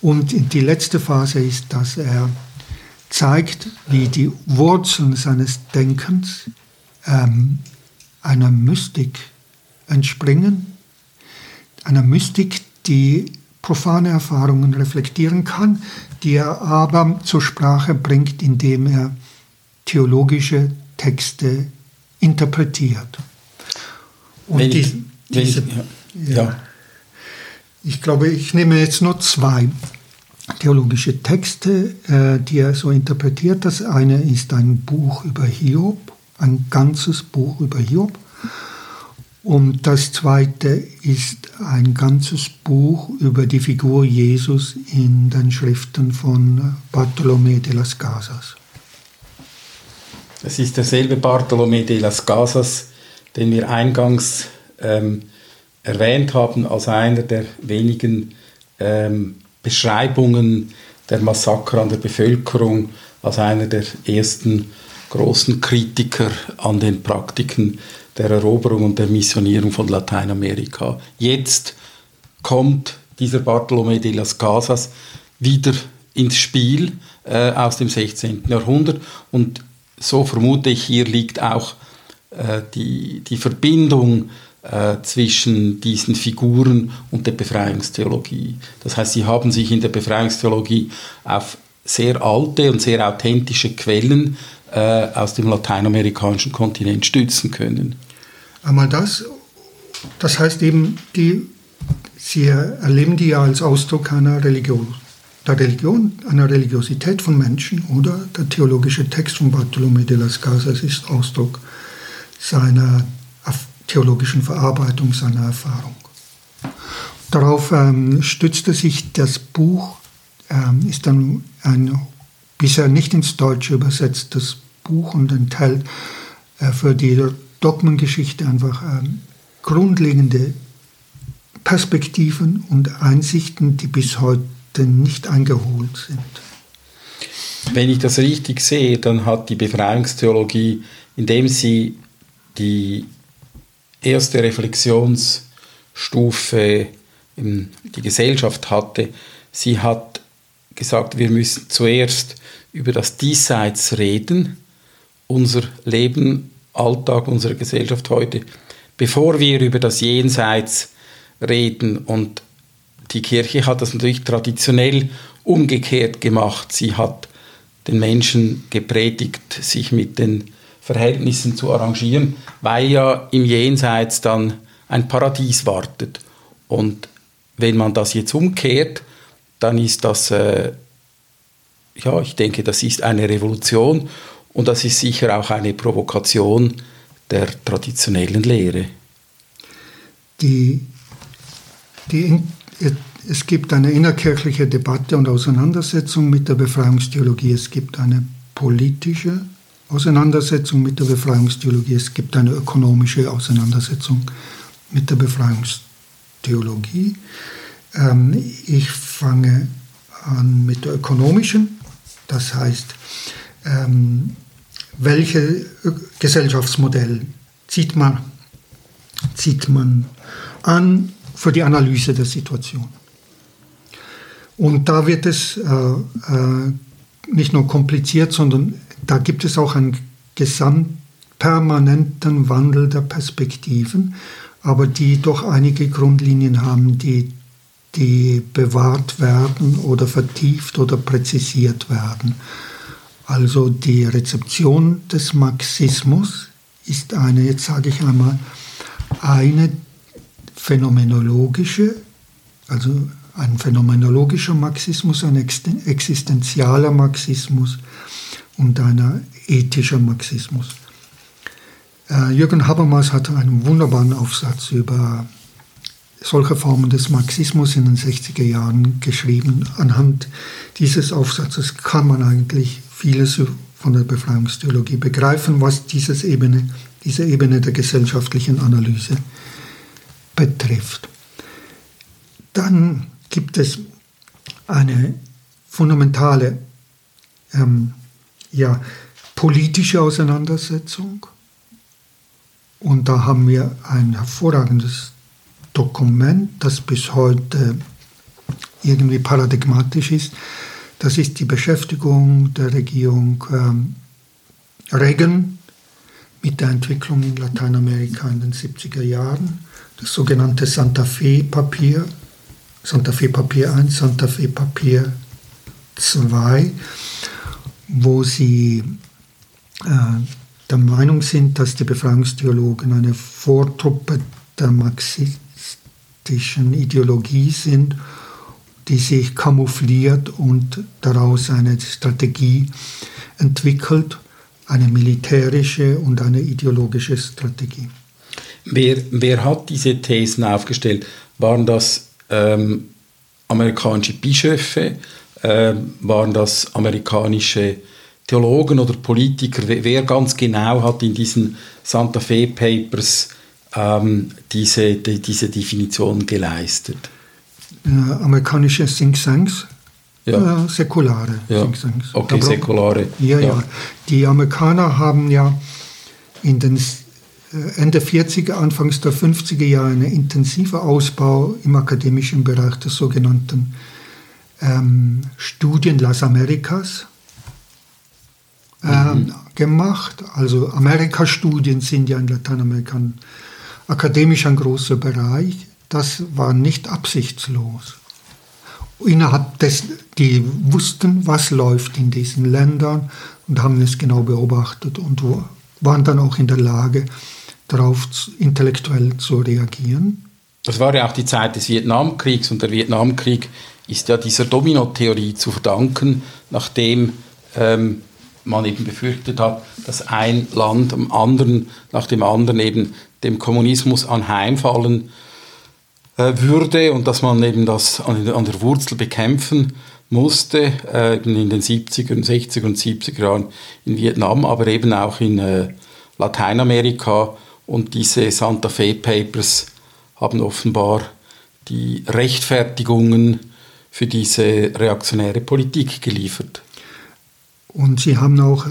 [SPEAKER 2] Und die letzte Phase ist, dass er zeigt, wie die Wurzeln seines Denkens ähm, einer Mystik entspringen, einer Mystik, die profane Erfahrungen reflektieren kann, die er aber zur Sprache bringt, indem er theologische Texte interpretiert. Und
[SPEAKER 1] wenn
[SPEAKER 2] die,
[SPEAKER 1] ich, diese, ich, ja, ja.
[SPEAKER 2] ich glaube, ich nehme jetzt nur zwei theologische Texte, äh, die er so interpretiert. Das eine ist ein Buch über Hiob, ein ganzes Buch über Hiob. Und das zweite ist ein ganzes Buch über die Figur Jesus in den Schriften von Bartolomé de las Casas.
[SPEAKER 1] Es ist derselbe Bartolomé de las Casas, den wir eingangs ähm, erwähnt haben, als einer der wenigen ähm, Beschreibungen der Massaker an der Bevölkerung als einer der ersten großen Kritiker an den Praktiken der Eroberung und der Missionierung von Lateinamerika. Jetzt kommt dieser Bartolomé de las Casas wieder ins Spiel äh, aus dem 16. Jahrhundert und so vermute ich, hier liegt auch äh, die, die Verbindung äh, zwischen diesen Figuren und der Befreiungstheologie. Das heißt, sie haben sich in der Befreiungstheologie auf sehr alte und sehr authentische Quellen äh, aus dem lateinamerikanischen Kontinent stützen können.
[SPEAKER 2] Einmal das, das heißt eben, die, sie erleben die ja als Ausdruck einer Religion, der Religion, einer Religiosität von Menschen oder der theologische Text von Bartolomé de las Casas ist Ausdruck seiner theologischen Verarbeitung seiner Erfahrung. Darauf ähm, stützte sich das Buch, ähm, ist dann ein bisher nicht ins Deutsche übersetztes Buch und enthält äh, für die Dogmengeschichte einfach ähm, grundlegende Perspektiven und Einsichten, die bis heute nicht eingeholt sind.
[SPEAKER 1] Wenn ich das richtig sehe, dann hat die Befreiungstheologie, indem sie die erste Reflexionsstufe die Gesellschaft hatte. Sie hat gesagt, wir müssen zuerst über das Diesseits reden, unser Leben, Alltag, unsere Gesellschaft heute, bevor wir über das Jenseits reden. Und die Kirche hat das natürlich traditionell umgekehrt gemacht. Sie hat den Menschen gepredigt, sich mit den Verhältnissen zu arrangieren, weil ja im Jenseits dann ein Paradies wartet. Und wenn man das jetzt umkehrt, dann ist das, äh, ja, ich denke, das ist eine Revolution und das ist sicher auch eine Provokation der traditionellen Lehre.
[SPEAKER 2] Die, die, es gibt eine innerkirchliche Debatte und Auseinandersetzung mit der Befreiungstheologie. Es gibt eine politische Auseinandersetzung mit der Befreiungstheologie, es gibt eine ökonomische Auseinandersetzung mit der Befreiungstheologie. Ähm, ich fange an mit der ökonomischen, das heißt, ähm, welche Gesellschaftsmodell zieht man, zieht man an für die Analyse der Situation. Und da wird es äh, äh, nicht nur kompliziert, sondern da gibt es auch einen gesamtpermanenten Wandel der Perspektiven, aber die doch einige Grundlinien haben, die, die bewahrt werden oder vertieft oder präzisiert werden. Also die Rezeption des Marxismus ist eine, jetzt sage ich einmal, eine phänomenologische, also ein phänomenologischer Marxismus, ein existenzialer Marxismus und ein ethischer Marxismus. Äh, Jürgen Habermas hat einen wunderbaren Aufsatz über solche Formen des Marxismus in den 60er Jahren geschrieben. Anhand dieses Aufsatzes kann man eigentlich vieles von der Befreiungstheologie begreifen, was dieses Ebene, diese Ebene der gesellschaftlichen Analyse betrifft. Dann gibt es eine fundamentale ähm, ja, politische Auseinandersetzung. Und da haben wir ein hervorragendes Dokument, das bis heute irgendwie paradigmatisch ist. Das ist die Beschäftigung der Regierung ähm, Reagan mit der Entwicklung in Lateinamerika in den 70er Jahren, das sogenannte Santa Fe-Papier, Santa Fe Papier 1, Santa Fe Papier 2, wo sie äh, der Meinung sind, dass die Befreiungstheologen eine Vortruppe der marxistischen Ideologie sind, die sich kamoufliert und daraus eine Strategie entwickelt, eine militärische und eine ideologische Strategie.
[SPEAKER 1] Wer, wer hat diese Thesen aufgestellt? Waren das ähm, amerikanische Bischöfe, äh, waren das amerikanische Theologen oder Politiker, wer ganz genau hat in diesen Santa Fe Papers ähm, diese, die, diese Definition geleistet?
[SPEAKER 2] Äh, amerikanische Think Tanks, ja. äh, säkulare
[SPEAKER 1] ja. Think Tanks. Okay, säkulare.
[SPEAKER 2] Ja, ja, ja. Die Amerikaner haben ja in den äh, Ende 40er, Anfangs der 50er Jahre ein intensiver Ausbau im akademischen Bereich des sogenannten ähm, Studien Las Americas ähm, mhm. gemacht. Also Amerika-Studien sind ja in Lateinamerika akademisch ein großer Bereich. Das war nicht absichtslos. Innerhalb des, die wussten, was läuft in diesen Ländern und haben es genau beobachtet und waren dann auch in der Lage, darauf intellektuell zu reagieren.
[SPEAKER 1] Das war ja auch die Zeit des Vietnamkriegs und der Vietnamkrieg ist ja dieser Domino-Theorie zu verdanken, nachdem ähm, man eben befürchtet hat, dass ein Land am anderen, nach dem anderen eben dem Kommunismus anheimfallen äh, würde und dass man eben das an, an der Wurzel bekämpfen musste, äh, in den 70er, 60er und 70er Jahren in Vietnam, aber eben auch in äh, Lateinamerika und diese Santa Fe Papers haben offenbar die Rechtfertigungen für diese reaktionäre Politik geliefert.
[SPEAKER 2] Und sie haben auch äh,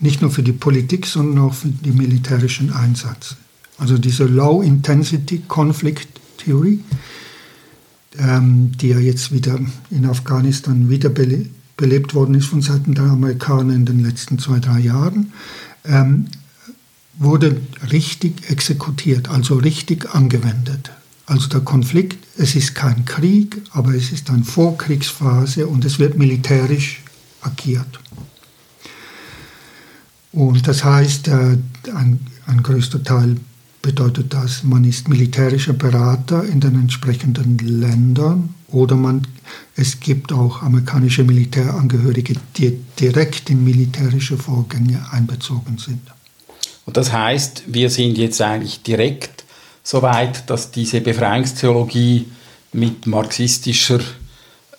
[SPEAKER 2] nicht nur für die Politik, sondern auch für den militärischen Einsatz. Also diese Low-Intensity Conflict Theory, ähm, die ja jetzt wieder in Afghanistan wiederbelebt worden ist von Seiten der Amerikaner in den letzten zwei, drei Jahren, ähm, wurde richtig exekutiert, also richtig angewendet. Also der Konflikt, es ist kein Krieg, aber es ist eine Vorkriegsphase und es wird militärisch agiert. Und das heißt, äh, ein, ein größter Teil bedeutet das, man ist militärischer Berater in den entsprechenden Ländern oder man, es gibt auch amerikanische Militärangehörige, die direkt in militärische Vorgänge einbezogen sind.
[SPEAKER 1] Und das heißt, wir sind jetzt eigentlich direkt so weit, dass diese Befreiungstheologie mit marxistischer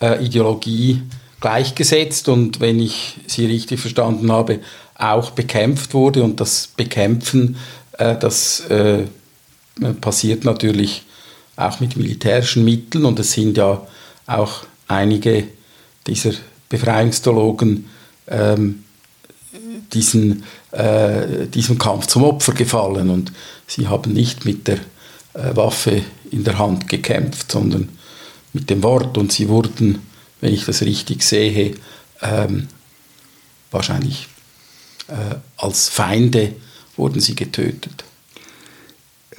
[SPEAKER 1] äh, Ideologie gleichgesetzt und wenn ich Sie richtig verstanden habe, auch bekämpft wurde. Und das Bekämpfen, das äh, passiert natürlich auch mit militärischen Mitteln. Und es sind ja auch einige dieser Befreiungstheologen ähm, diesen, äh, diesem Kampf zum Opfer gefallen. Und sie haben nicht mit der äh, Waffe in der Hand gekämpft, sondern mit dem Wort. Und sie wurden, wenn ich das richtig sehe, ähm, wahrscheinlich äh, als Feinde wurden sie getötet.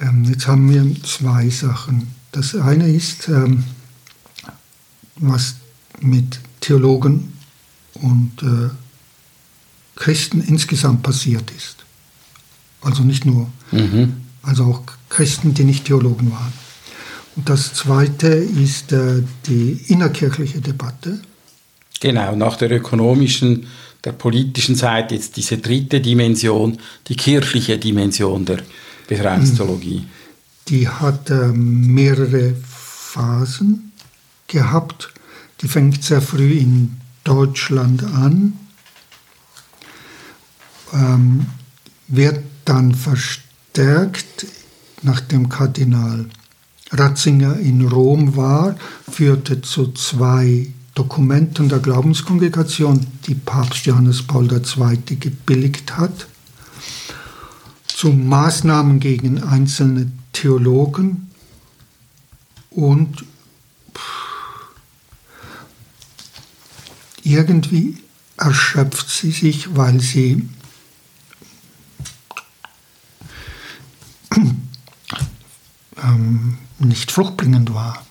[SPEAKER 2] Ähm, jetzt haben wir zwei Sachen. Das eine ist, ähm, was mit Theologen und äh, Christen insgesamt passiert ist. Also nicht nur, mhm. also auch Christen, die nicht Theologen waren. Und das Zweite ist äh, die innerkirchliche Debatte.
[SPEAKER 1] Genau, nach der ökonomischen, der politischen Seite jetzt diese dritte Dimension, die kirchliche Dimension der Befreiungstheologie.
[SPEAKER 2] Die hat äh, mehrere Phasen gehabt. Die fängt sehr früh in Deutschland an, ähm, wird dann verstärkt, nachdem Kardinal Ratzinger in Rom war, führte zu zwei Dokumenten der Glaubenskongregation, die Papst Johannes Paul II. gebilligt hat, zu Maßnahmen gegen einzelne Theologen und irgendwie erschöpft sie sich, weil sie ähm, nicht fruchtbringend war.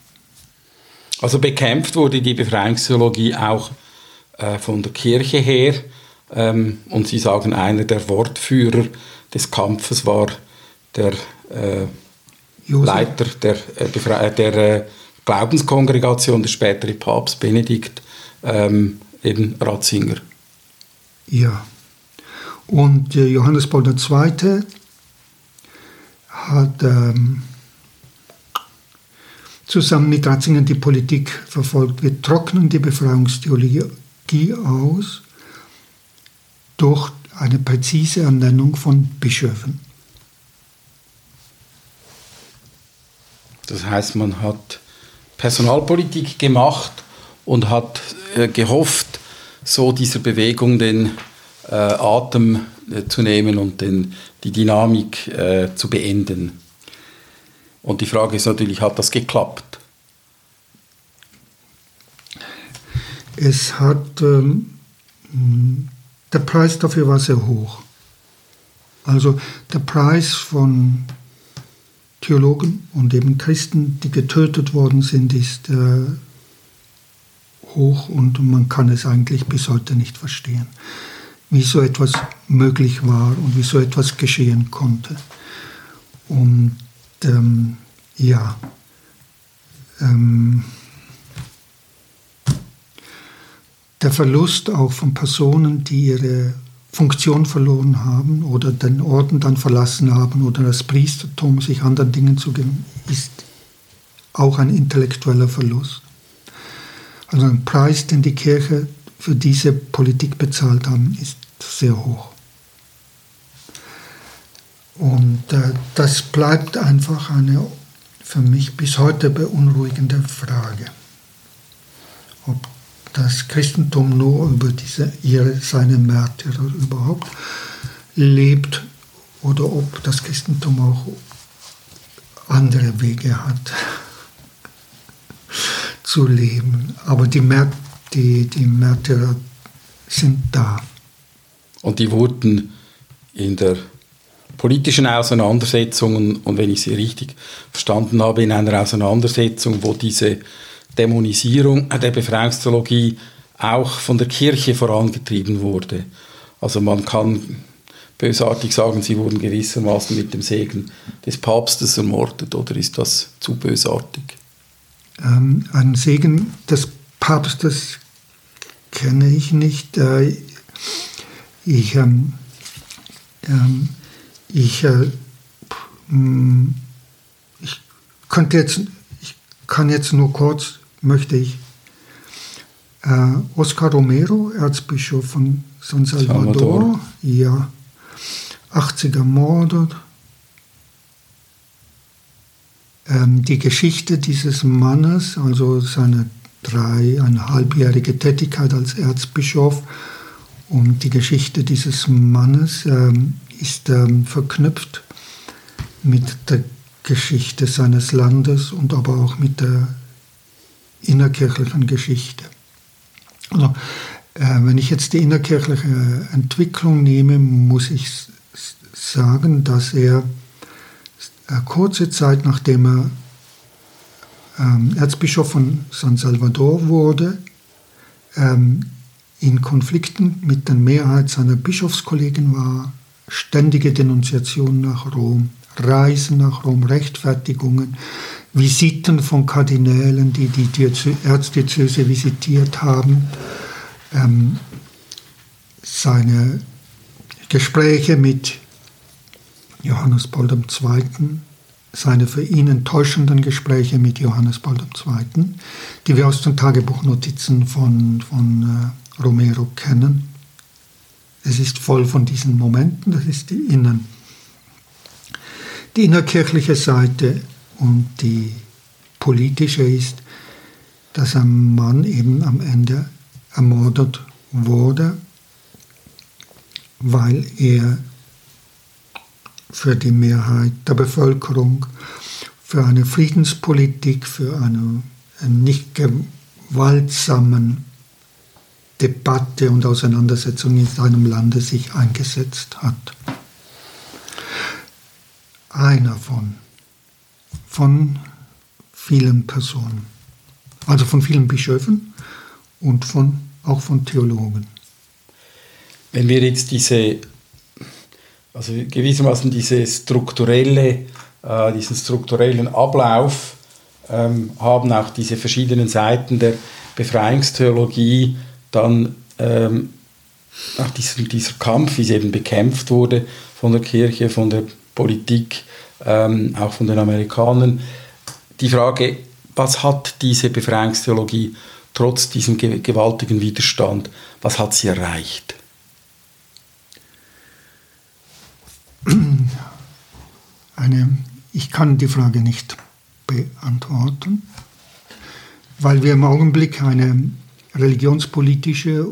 [SPEAKER 1] Also bekämpft wurde die Befreiungstheologie auch äh, von der Kirche her. Ähm, und Sie sagen, einer der Wortführer des Kampfes war der äh, Leiter der, äh, der äh, Glaubenskongregation, der spätere Papst Benedikt, ähm, eben Ratzinger.
[SPEAKER 2] Ja. Und äh, Johannes Paul II. hat ähm, zusammen mit Ratzinger die Politik verfolgt. Wir trocknen die Befreiungstheologie aus durch eine präzise Ernennung von Bischöfen.
[SPEAKER 1] Das heißt, man hat Personalpolitik gemacht und hat äh, gehofft, so dieser Bewegung den äh, Atem äh, zu nehmen und den, die Dynamik äh, zu beenden. Und die Frage ist natürlich, hat das geklappt?
[SPEAKER 2] Es hat, ähm, der Preis dafür war sehr hoch. Also der Preis von Theologen und eben Christen, die getötet worden sind, ist äh, hoch und man kann es eigentlich bis heute nicht verstehen, wie so etwas möglich war und wie so etwas geschehen konnte. Und ähm, ja, ähm, der Verlust auch von Personen, die ihre Funktion verloren haben oder den Orden dann verlassen haben oder das Priestertum sich anderen Dingen zugeben, ist auch ein intellektueller Verlust. Also ein Preis, den die Kirche für diese Politik bezahlt haben, ist sehr hoch. Und äh, das bleibt einfach eine für mich bis heute beunruhigende Frage, ob das Christentum nur über diese, ihre, seine Märtyrer überhaupt lebt oder ob das Christentum auch andere Wege hat zu leben. Aber die, Mär die, die Märtyrer sind da.
[SPEAKER 1] Und die wurden in der politischen Auseinandersetzungen und wenn ich sie richtig verstanden habe, in einer Auseinandersetzung, wo diese Dämonisierung der Befreiungstheologie auch von der Kirche vorangetrieben wurde. Also man kann bösartig sagen, sie wurden gewissermaßen mit dem Segen des Papstes ermordet, oder ist das zu bösartig?
[SPEAKER 2] Ähm, ein Segen des Papstes kenne ich nicht. Äh, ich, ähm, ähm, ich, äh, hm, ich könnte jetzt, ich kann jetzt nur kurz, möchte ich, äh, Oscar Romero, Erzbischof von San Salvador, Salvador. ja, 80 ermordet, ähm, die Geschichte dieses Mannes, also seine dreieinhalbjährige Tätigkeit als Erzbischof und die Geschichte dieses Mannes ähm, ist ähm, verknüpft mit der Geschichte seines Landes und aber auch mit der innerkirchlichen Geschichte. Also, äh, wenn ich jetzt die innerkirchliche Entwicklung nehme, muss ich sagen, dass er äh, kurze Zeit nachdem er ähm, Erzbischof von San Salvador wurde, ähm, in Konflikten mit der Mehrheit seiner Bischofskollegen war, ständige Denunziationen nach Rom, Reisen nach Rom, Rechtfertigungen, Visiten von Kardinälen, die die Erzdiözese visitiert haben, ähm, seine Gespräche mit Johannes Paul II., seine für ihn enttäuschenden Gespräche mit Johannes Paul II., die wir aus den Tagebuchnotizen von, von äh, Romero kennen. Es ist voll von diesen Momenten, das ist die, Innen, die innerkirchliche Seite und die politische ist, dass ein Mann eben am Ende ermordet wurde, weil er für die Mehrheit der Bevölkerung, für eine Friedenspolitik, für eine, eine nicht gewaltsamen Debatte und Auseinandersetzung in seinem Lande sich eingesetzt hat. Einer von, von vielen Personen, also von vielen Bischöfen und von, auch von Theologen.
[SPEAKER 1] Wenn wir jetzt diese also gewissermaßen diese strukturelle, äh, diesen strukturellen Ablauf ähm, haben auch diese verschiedenen Seiten der Befreiungstheologie dann ähm, nach diesem, dieser Kampf, wie es eben bekämpft wurde von der Kirche, von der Politik, ähm, auch von den Amerikanern. Die Frage, was hat diese Befreiungstheologie trotz diesem gewaltigen Widerstand, was hat sie erreicht?
[SPEAKER 2] eine, ich kann die Frage nicht beantworten, weil wir im Augenblick eine religionspolitische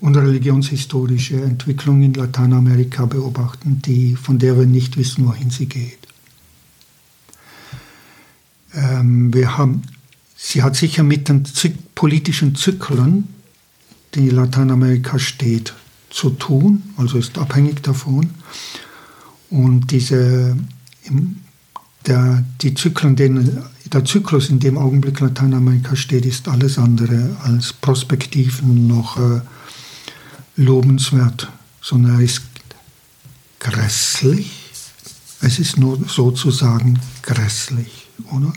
[SPEAKER 2] und religionshistorische Entwicklung in Lateinamerika beobachten, die, von der wir nicht wissen, wohin sie geht. Ähm, wir haben, sie hat sicher mit den politischen Zyklen, die Lateinamerika steht, zu tun, also ist abhängig davon. Und diese, der, die Zyklen, den, der Zyklus, in dem Augenblick Lateinamerika steht, ist alles andere als Prospektiven noch äh, lobenswert, sondern er ist grässlich. Es ist nur sozusagen grässlich. Oder?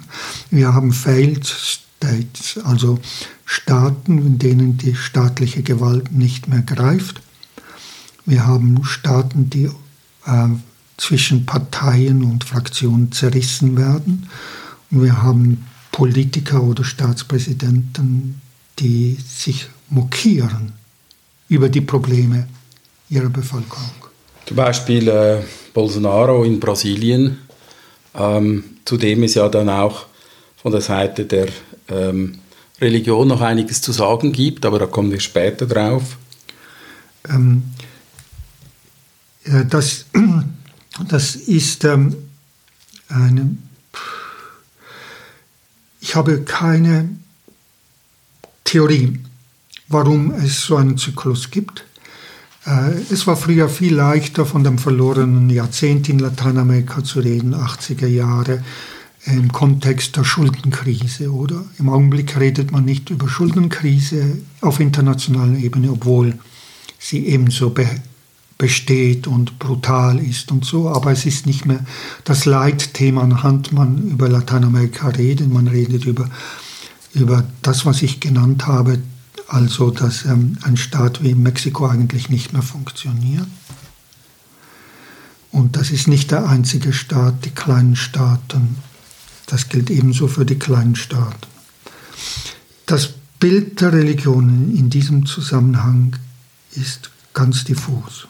[SPEAKER 2] Wir haben Failed States, also Staaten, in denen die staatliche Gewalt nicht mehr greift. Wir haben Staaten, die äh, zwischen Parteien und Fraktionen zerrissen werden. Wir haben Politiker oder Staatspräsidenten, die sich mokieren über die Probleme ihrer Bevölkerung.
[SPEAKER 1] Zum Beispiel äh, Bolsonaro in Brasilien, ähm, zu dem es ja dann auch von der Seite der ähm, Religion noch einiges zu sagen gibt, aber da kommen wir später drauf. Ähm,
[SPEAKER 2] das das ist ähm, eine, ich habe keine Theorie, warum es so einen Zyklus gibt. Äh, es war früher viel leichter, von dem verlorenen Jahrzehnt in Lateinamerika zu reden, 80er Jahre, im Kontext der Schuldenkrise, oder? Im Augenblick redet man nicht über Schuldenkrise auf internationaler Ebene, obwohl sie ebenso besteht und brutal ist und so, aber es ist nicht mehr das Leitthema, anhand man über Lateinamerika redet, man redet über, über das, was ich genannt habe, also dass ähm, ein Staat wie Mexiko eigentlich nicht mehr funktioniert. Und das ist nicht der einzige Staat, die kleinen Staaten. Das gilt ebenso für die kleinen Staaten. Das Bild der Religionen in diesem Zusammenhang ist ganz diffus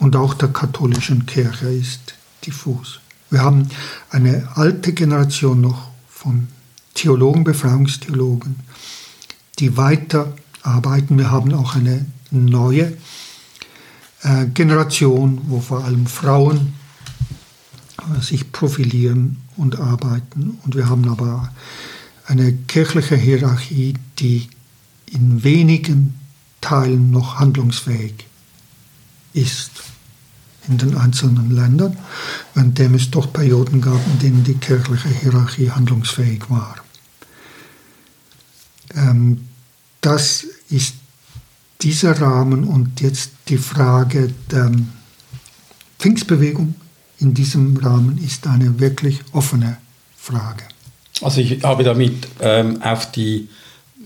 [SPEAKER 2] und auch der katholischen Kirche ist diffus. Wir haben eine alte Generation noch von Theologen, Befreiungstheologen, die weiterarbeiten. Wir haben auch eine neue äh, Generation, wo vor allem Frauen äh, sich profilieren und arbeiten. Und wir haben aber eine kirchliche Hierarchie, die in wenigen Teilen noch handlungsfähig ist in den einzelnen Ländern, währenddem es doch Perioden gab, in denen die kirchliche Hierarchie handlungsfähig war. Ähm, das ist dieser Rahmen und jetzt die Frage der Pfingstbewegung in diesem Rahmen ist eine wirklich offene Frage.
[SPEAKER 1] Also ich habe damit ähm, auf die,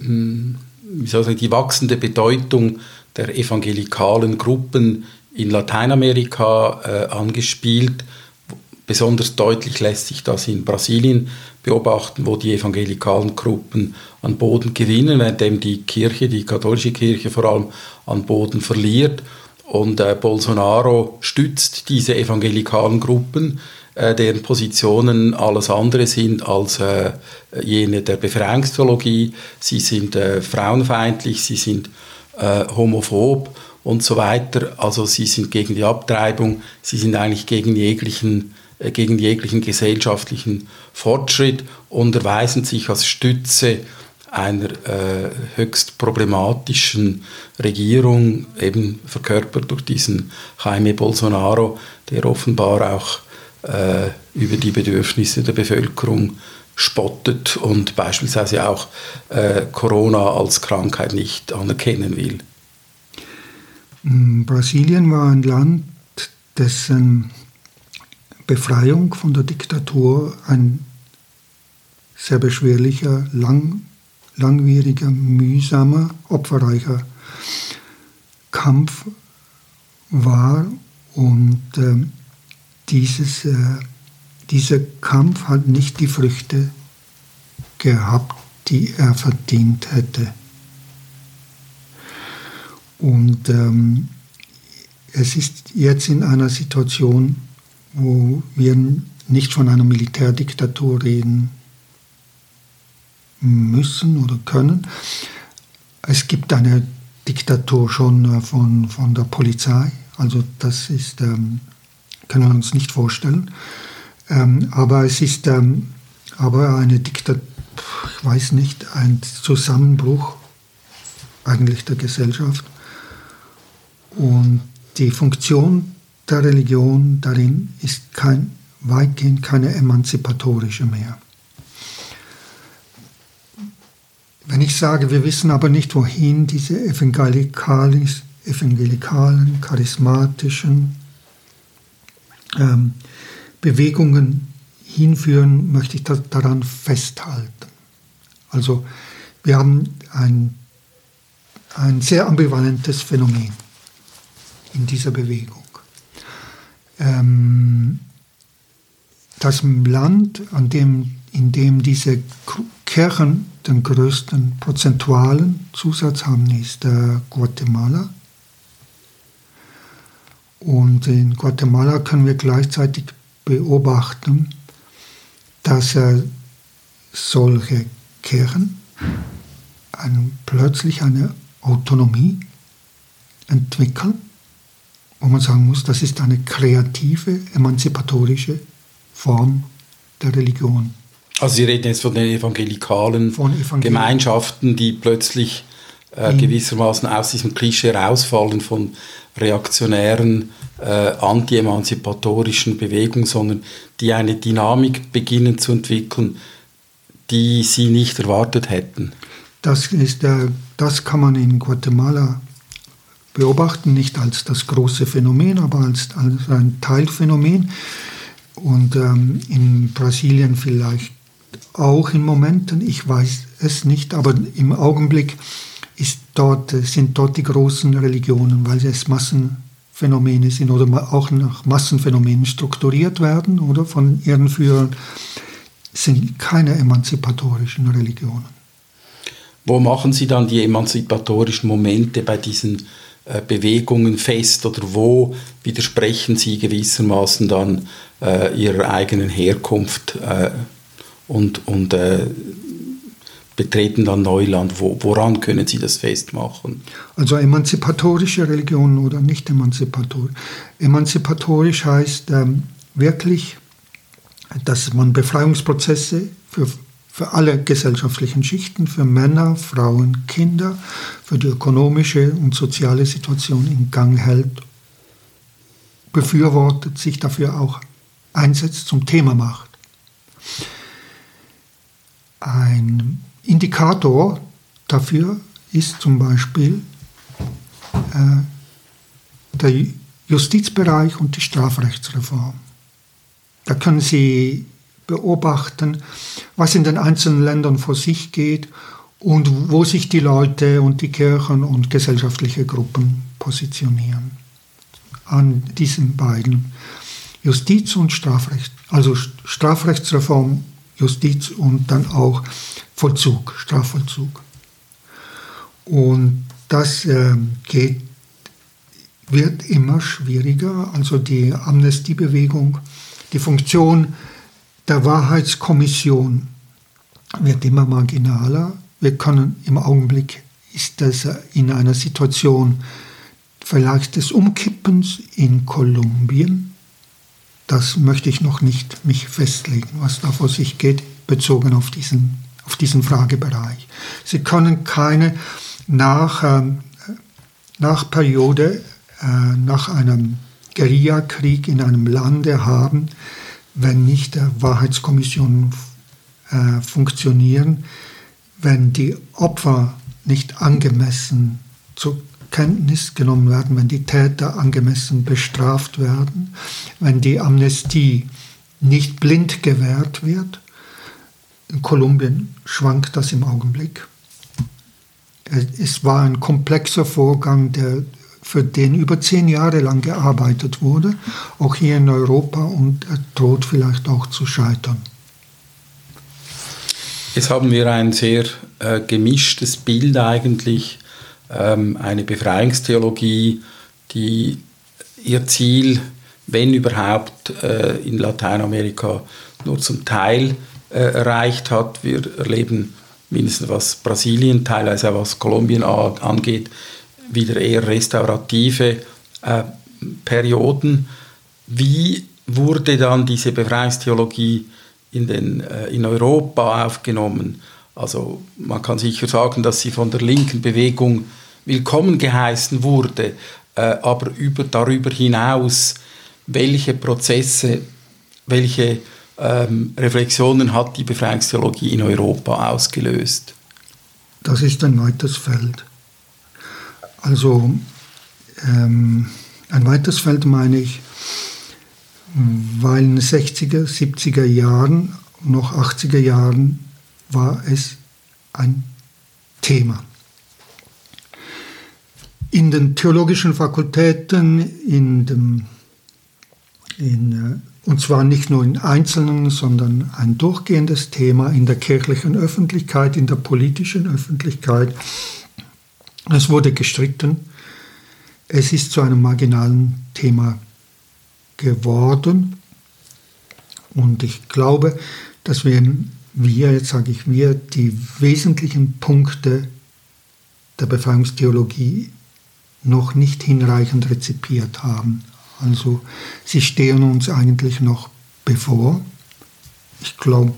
[SPEAKER 1] mh, hm, wie soll ich sagen, die wachsende Bedeutung der evangelikalen Gruppen in Lateinamerika äh, angespielt. Besonders deutlich lässt sich das in Brasilien beobachten, wo die evangelikalen Gruppen an Boden gewinnen, währenddem die Kirche, die katholische Kirche vor allem an Boden verliert. Und äh, Bolsonaro stützt diese evangelikalen Gruppen, äh, deren Positionen alles andere sind als äh, jene der Befreiungstheologie. Sie sind äh, frauenfeindlich, sie sind äh, homophob und so weiter. Also sie sind gegen die Abtreibung, sie sind eigentlich gegen jeglichen, äh, gegen jeglichen gesellschaftlichen Fortschritt und erweisen sich als Stütze einer äh, höchst problematischen Regierung, eben verkörpert durch diesen Jaime Bolsonaro, der offenbar auch äh, über die Bedürfnisse der Bevölkerung spottet und beispielsweise auch äh, Corona als Krankheit nicht anerkennen will.
[SPEAKER 2] Mm, Brasilien war ein Land, dessen Befreiung von der Diktatur ein sehr beschwerlicher, lang, langwieriger, mühsamer, opferreicher Kampf war und äh, dieses, äh, dieser Kampf hat nicht die Früchte gehabt, die er verdient hätte. Und ähm, es ist jetzt in einer Situation, wo wir nicht von einer Militärdiktatur reden müssen oder können. Es gibt eine Diktatur schon äh, von, von der Polizei, also das ist, ähm, können wir uns nicht vorstellen. Ähm, aber es ist ähm, aber eine Diktatur, ich weiß nicht, ein Zusammenbruch eigentlich der Gesellschaft. Und die Funktion der Religion darin ist kein, weitgehend keine emanzipatorische mehr. Wenn ich sage, wir wissen aber nicht, wohin diese evangelikalen, charismatischen ähm, Bewegungen hinführen, möchte ich daran festhalten. Also wir haben ein, ein sehr ambivalentes Phänomen in dieser Bewegung. Ähm, das Land, an dem, in dem diese Kirchen den größten prozentualen Zusatz haben, ist äh, Guatemala. Und in Guatemala können wir gleichzeitig beobachten, dass äh, solche Kirchen ein, plötzlich eine Autonomie entwickeln wo man sagen muss, das ist eine kreative, emanzipatorische Form der Religion.
[SPEAKER 1] Also Sie reden jetzt von den evangelikalen von Evangelien. Gemeinschaften, die plötzlich äh, gewissermaßen aus diesem Klischee rausfallen von reaktionären, äh, anti-emanzipatorischen Bewegungen, sondern die eine Dynamik beginnen zu entwickeln, die Sie nicht erwartet hätten.
[SPEAKER 2] Das, ist, äh, das kann man in Guatemala beobachten, nicht als das große Phänomen, aber als, als ein Teilphänomen. Und ähm, in Brasilien vielleicht auch in Momenten, ich weiß es nicht, aber im Augenblick ist dort, sind dort die großen Religionen, weil es Massenphänomene sind oder auch nach Massenphänomenen strukturiert werden oder von ihren Führern, sind keine emanzipatorischen Religionen.
[SPEAKER 1] Wo machen Sie dann die emanzipatorischen Momente bei diesen äh, Bewegungen fest oder wo widersprechen sie gewissermaßen dann äh, ihrer eigenen Herkunft äh, und, und äh, betreten dann Neuland. Wo, woran können Sie das festmachen?
[SPEAKER 2] Also emanzipatorische Religionen oder nicht emanzipatorisch. Emanzipatorisch heißt ähm, wirklich, dass man Befreiungsprozesse für, für alle gesellschaftlichen Schichten, für Männer, Frauen, Kinder, für die ökonomische und soziale Situation in Gang hält, befürwortet, sich dafür auch einsetzt, zum Thema macht. Ein Indikator dafür ist zum Beispiel äh, der Justizbereich und die Strafrechtsreform. Da können Sie beobachten, was in den einzelnen Ländern vor sich geht und wo sich die Leute und die Kirchen und gesellschaftliche Gruppen positionieren. An diesen beiden Justiz und Strafrecht, also Strafrechtsreform, Justiz und dann auch Vollzug, Strafvollzug. Und das äh, geht, wird immer schwieriger. Also die Amnestiebewegung, die Funktion der Wahrheitskommission wird immer marginaler. Wir können im Augenblick ist das in einer Situation vielleicht des Umkippens in Kolumbien. Das möchte ich noch nicht mich festlegen, was da vor sich geht, bezogen auf diesen auf diesen Fragebereich. Sie können keine nach, äh, nach Periode, äh, nach einem Guerillakrieg in einem Lande haben, wenn nicht der Wahrheitskommission äh, funktionieren, wenn die Opfer nicht angemessen zur Kenntnis genommen werden, wenn die Täter angemessen bestraft werden, wenn die Amnestie nicht blind gewährt wird in Kolumbien schwankt das im Augenblick. Es war ein komplexer Vorgang, der, für den über zehn Jahre lang gearbeitet wurde, auch hier in Europa, und er droht vielleicht auch zu scheitern.
[SPEAKER 1] Jetzt haben wir ein sehr äh, gemischtes Bild eigentlich, ähm, eine Befreiungstheologie, die ihr Ziel, wenn überhaupt, äh, in Lateinamerika nur zum Teil äh, erreicht hat. Wir erleben mindestens was Brasilien, teilweise auch was Kolumbien angeht, wieder eher restaurative äh, Perioden. Wie wurde dann diese Befreiungstheologie in, den, äh, in Europa aufgenommen? Also man kann sicher sagen, dass sie von der linken Bewegung willkommen geheißen wurde, äh, aber über, darüber hinaus, welche Prozesse, welche ähm, Reflexionen hat die Befreiungstheologie in Europa ausgelöst?
[SPEAKER 2] Das ist ein weites Feld. Also ähm, ein weites Feld meine ich, weil in den 60er, 70er Jahren, noch 80er Jahren war es ein Thema. In den theologischen Fakultäten, in dem, in äh, und zwar nicht nur in Einzelnen, sondern ein durchgehendes Thema in der kirchlichen Öffentlichkeit, in der politischen Öffentlichkeit. Es wurde gestritten. Es ist zu einem marginalen Thema geworden. Und ich glaube, dass wir, wir, jetzt sage ich wir, die wesentlichen Punkte der Befreiungstheologie noch nicht hinreichend rezipiert haben. Also sie stehen uns eigentlich noch bevor. Ich glaube,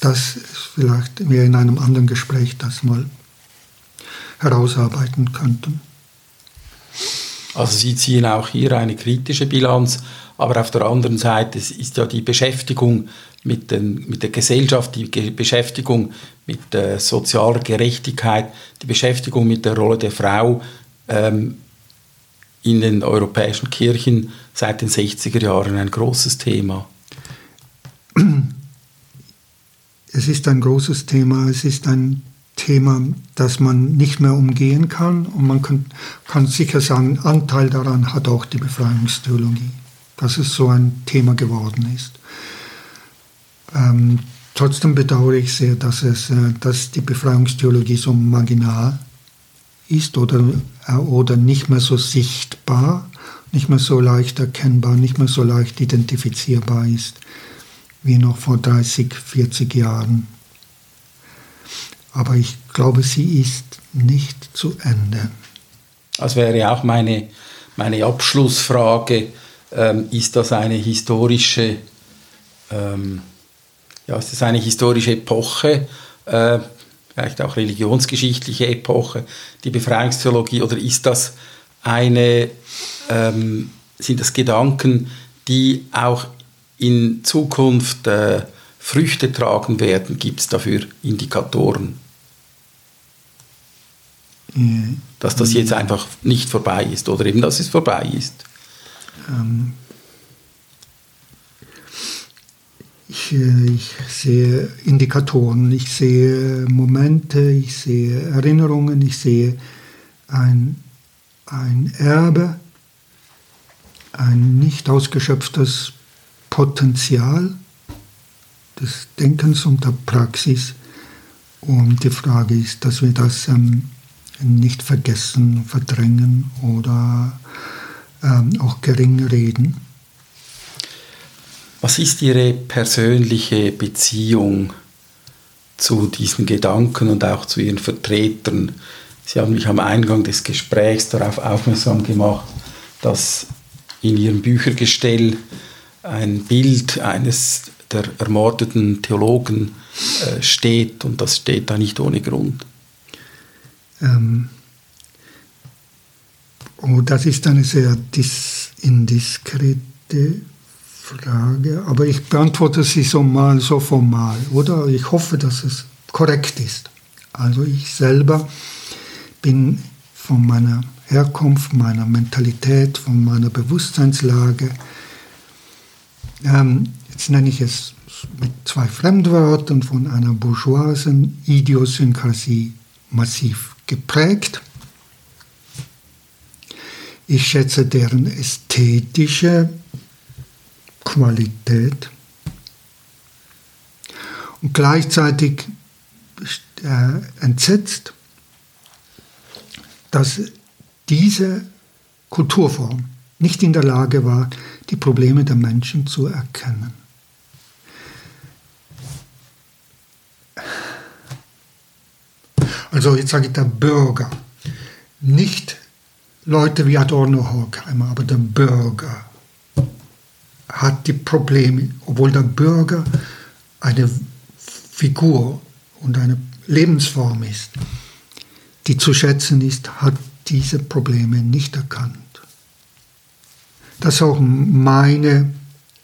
[SPEAKER 2] dass vielleicht wir in einem anderen Gespräch das mal herausarbeiten könnten.
[SPEAKER 1] Also Sie ziehen auch hier eine kritische Bilanz, aber auf der anderen Seite ist ja die Beschäftigung mit, den, mit der Gesellschaft, die Beschäftigung mit der sozialer Gerechtigkeit, die Beschäftigung mit der Rolle der Frau ähm, in den europäischen Kirchen seit den 60er Jahren ein großes Thema.
[SPEAKER 2] Es ist ein großes Thema, es ist ein Thema, das man nicht mehr umgehen kann und man kann, kann sicher sagen, Anteil daran hat auch die Befreiungstheologie, dass es so ein Thema geworden ist. Ähm, trotzdem bedauere ich sehr, dass, es, äh, dass die Befreiungstheologie so marginal ist oder, oder nicht mehr so sichtbar, nicht mehr so leicht erkennbar, nicht mehr so leicht identifizierbar ist wie noch vor 30, 40 Jahren. Aber ich glaube, sie ist nicht zu Ende.
[SPEAKER 1] Das wäre auch meine, meine Abschlussfrage. Ähm, ist das eine historische, ähm, ja, ist das eine historische Epoche, äh, vielleicht auch religionsgeschichtliche Epoche, die Befreiungstheologie, oder ist das eine, ähm, sind das Gedanken, die auch in Zukunft äh, Früchte tragen werden? Gibt es dafür Indikatoren? Mhm. Dass das jetzt einfach nicht vorbei ist oder eben, dass es vorbei ist. Ähm
[SPEAKER 2] ich, äh, ich, sehe Indikatoren, ich sehe Momente, ich sehe Erinnerungen, ich sehe ein, ein Erbe, ein nicht ausgeschöpftes Potenzial des Denkens und der Praxis. Und die Frage ist, dass wir das ähm, nicht vergessen, verdrängen oder ähm, auch gering reden.
[SPEAKER 1] Was ist Ihre persönliche Beziehung zu diesen Gedanken und auch zu Ihren Vertretern? Sie haben mich am Eingang des Gesprächs darauf aufmerksam gemacht, dass in Ihrem Büchergestell ein Bild eines der ermordeten Theologen äh, steht und das steht da nicht ohne Grund. Ähm,
[SPEAKER 2] oh, das ist eine sehr dis indiskrete Frage, aber ich beantworte sie so mal so formal, oder? Ich hoffe, dass es korrekt ist. Also ich selber bin von meiner Herkunft, meiner Mentalität, von meiner Bewusstseinslage, ähm, jetzt nenne ich es mit zwei Fremdwörtern von einer bourgeoisen Idiosynkrasie massiv geprägt. Ich schätze deren ästhetische Qualität. Und gleichzeitig äh, entsetzt, dass diese Kulturform nicht in der Lage war, die Probleme der Menschen zu erkennen. Also jetzt sage ich der Bürger, nicht Leute wie Adorno Horkheimer, aber der Bürger hat die Probleme, obwohl der Bürger eine Figur und eine Lebensform ist, die zu schätzen ist, hat diese Probleme nicht erkannt. Das ist auch meine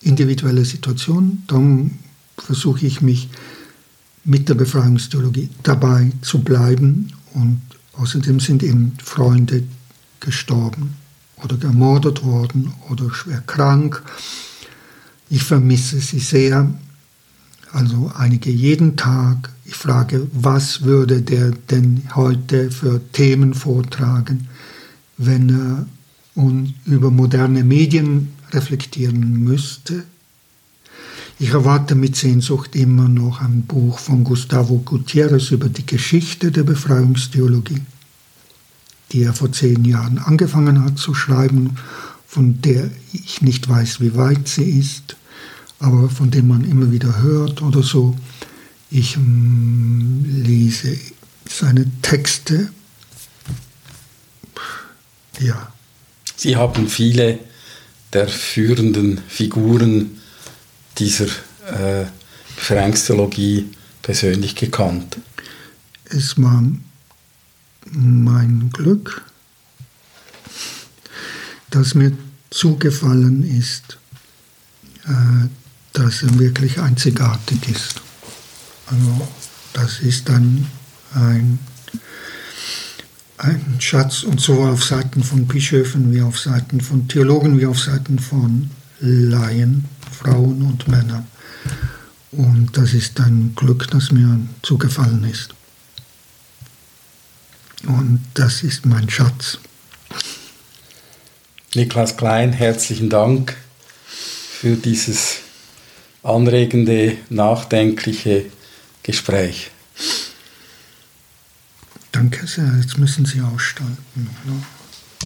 [SPEAKER 2] individuelle Situation. Darum versuche ich mich mit der Befreiungstheologie dabei zu bleiben. Und außerdem sind eben Freunde gestorben oder ermordet worden oder schwer krank. Ich vermisse sie sehr, also einige jeden Tag. Ich frage, was würde der denn heute für Themen vortragen, wenn er über moderne Medien reflektieren müsste? Ich erwarte mit Sehnsucht immer noch ein Buch von Gustavo Gutierrez über die Geschichte der Befreiungstheologie, die er vor zehn Jahren angefangen hat zu schreiben, von der ich nicht weiß, wie weit sie ist, aber von dem man immer wieder hört oder so. Ich mm, lese seine Texte.
[SPEAKER 1] Ja. Sie haben viele der führenden Figuren dieser äh, Befreiungstheologie persönlich gekannt?
[SPEAKER 2] Es war mein Glück, dass mir zugefallen ist, äh, dass er wirklich einzigartig ist. Also das ist dann ein, ein Schatz und so auf Seiten von Bischöfen wie auf Seiten von Theologen wie auf Seiten von Laien Frauen und Männer. Und das ist ein Glück, das mir zugefallen ist. Und das ist mein Schatz.
[SPEAKER 1] Niklas Klein, herzlichen Dank für dieses anregende, nachdenkliche Gespräch.
[SPEAKER 2] Danke. Sehr, jetzt müssen Sie aussteigen.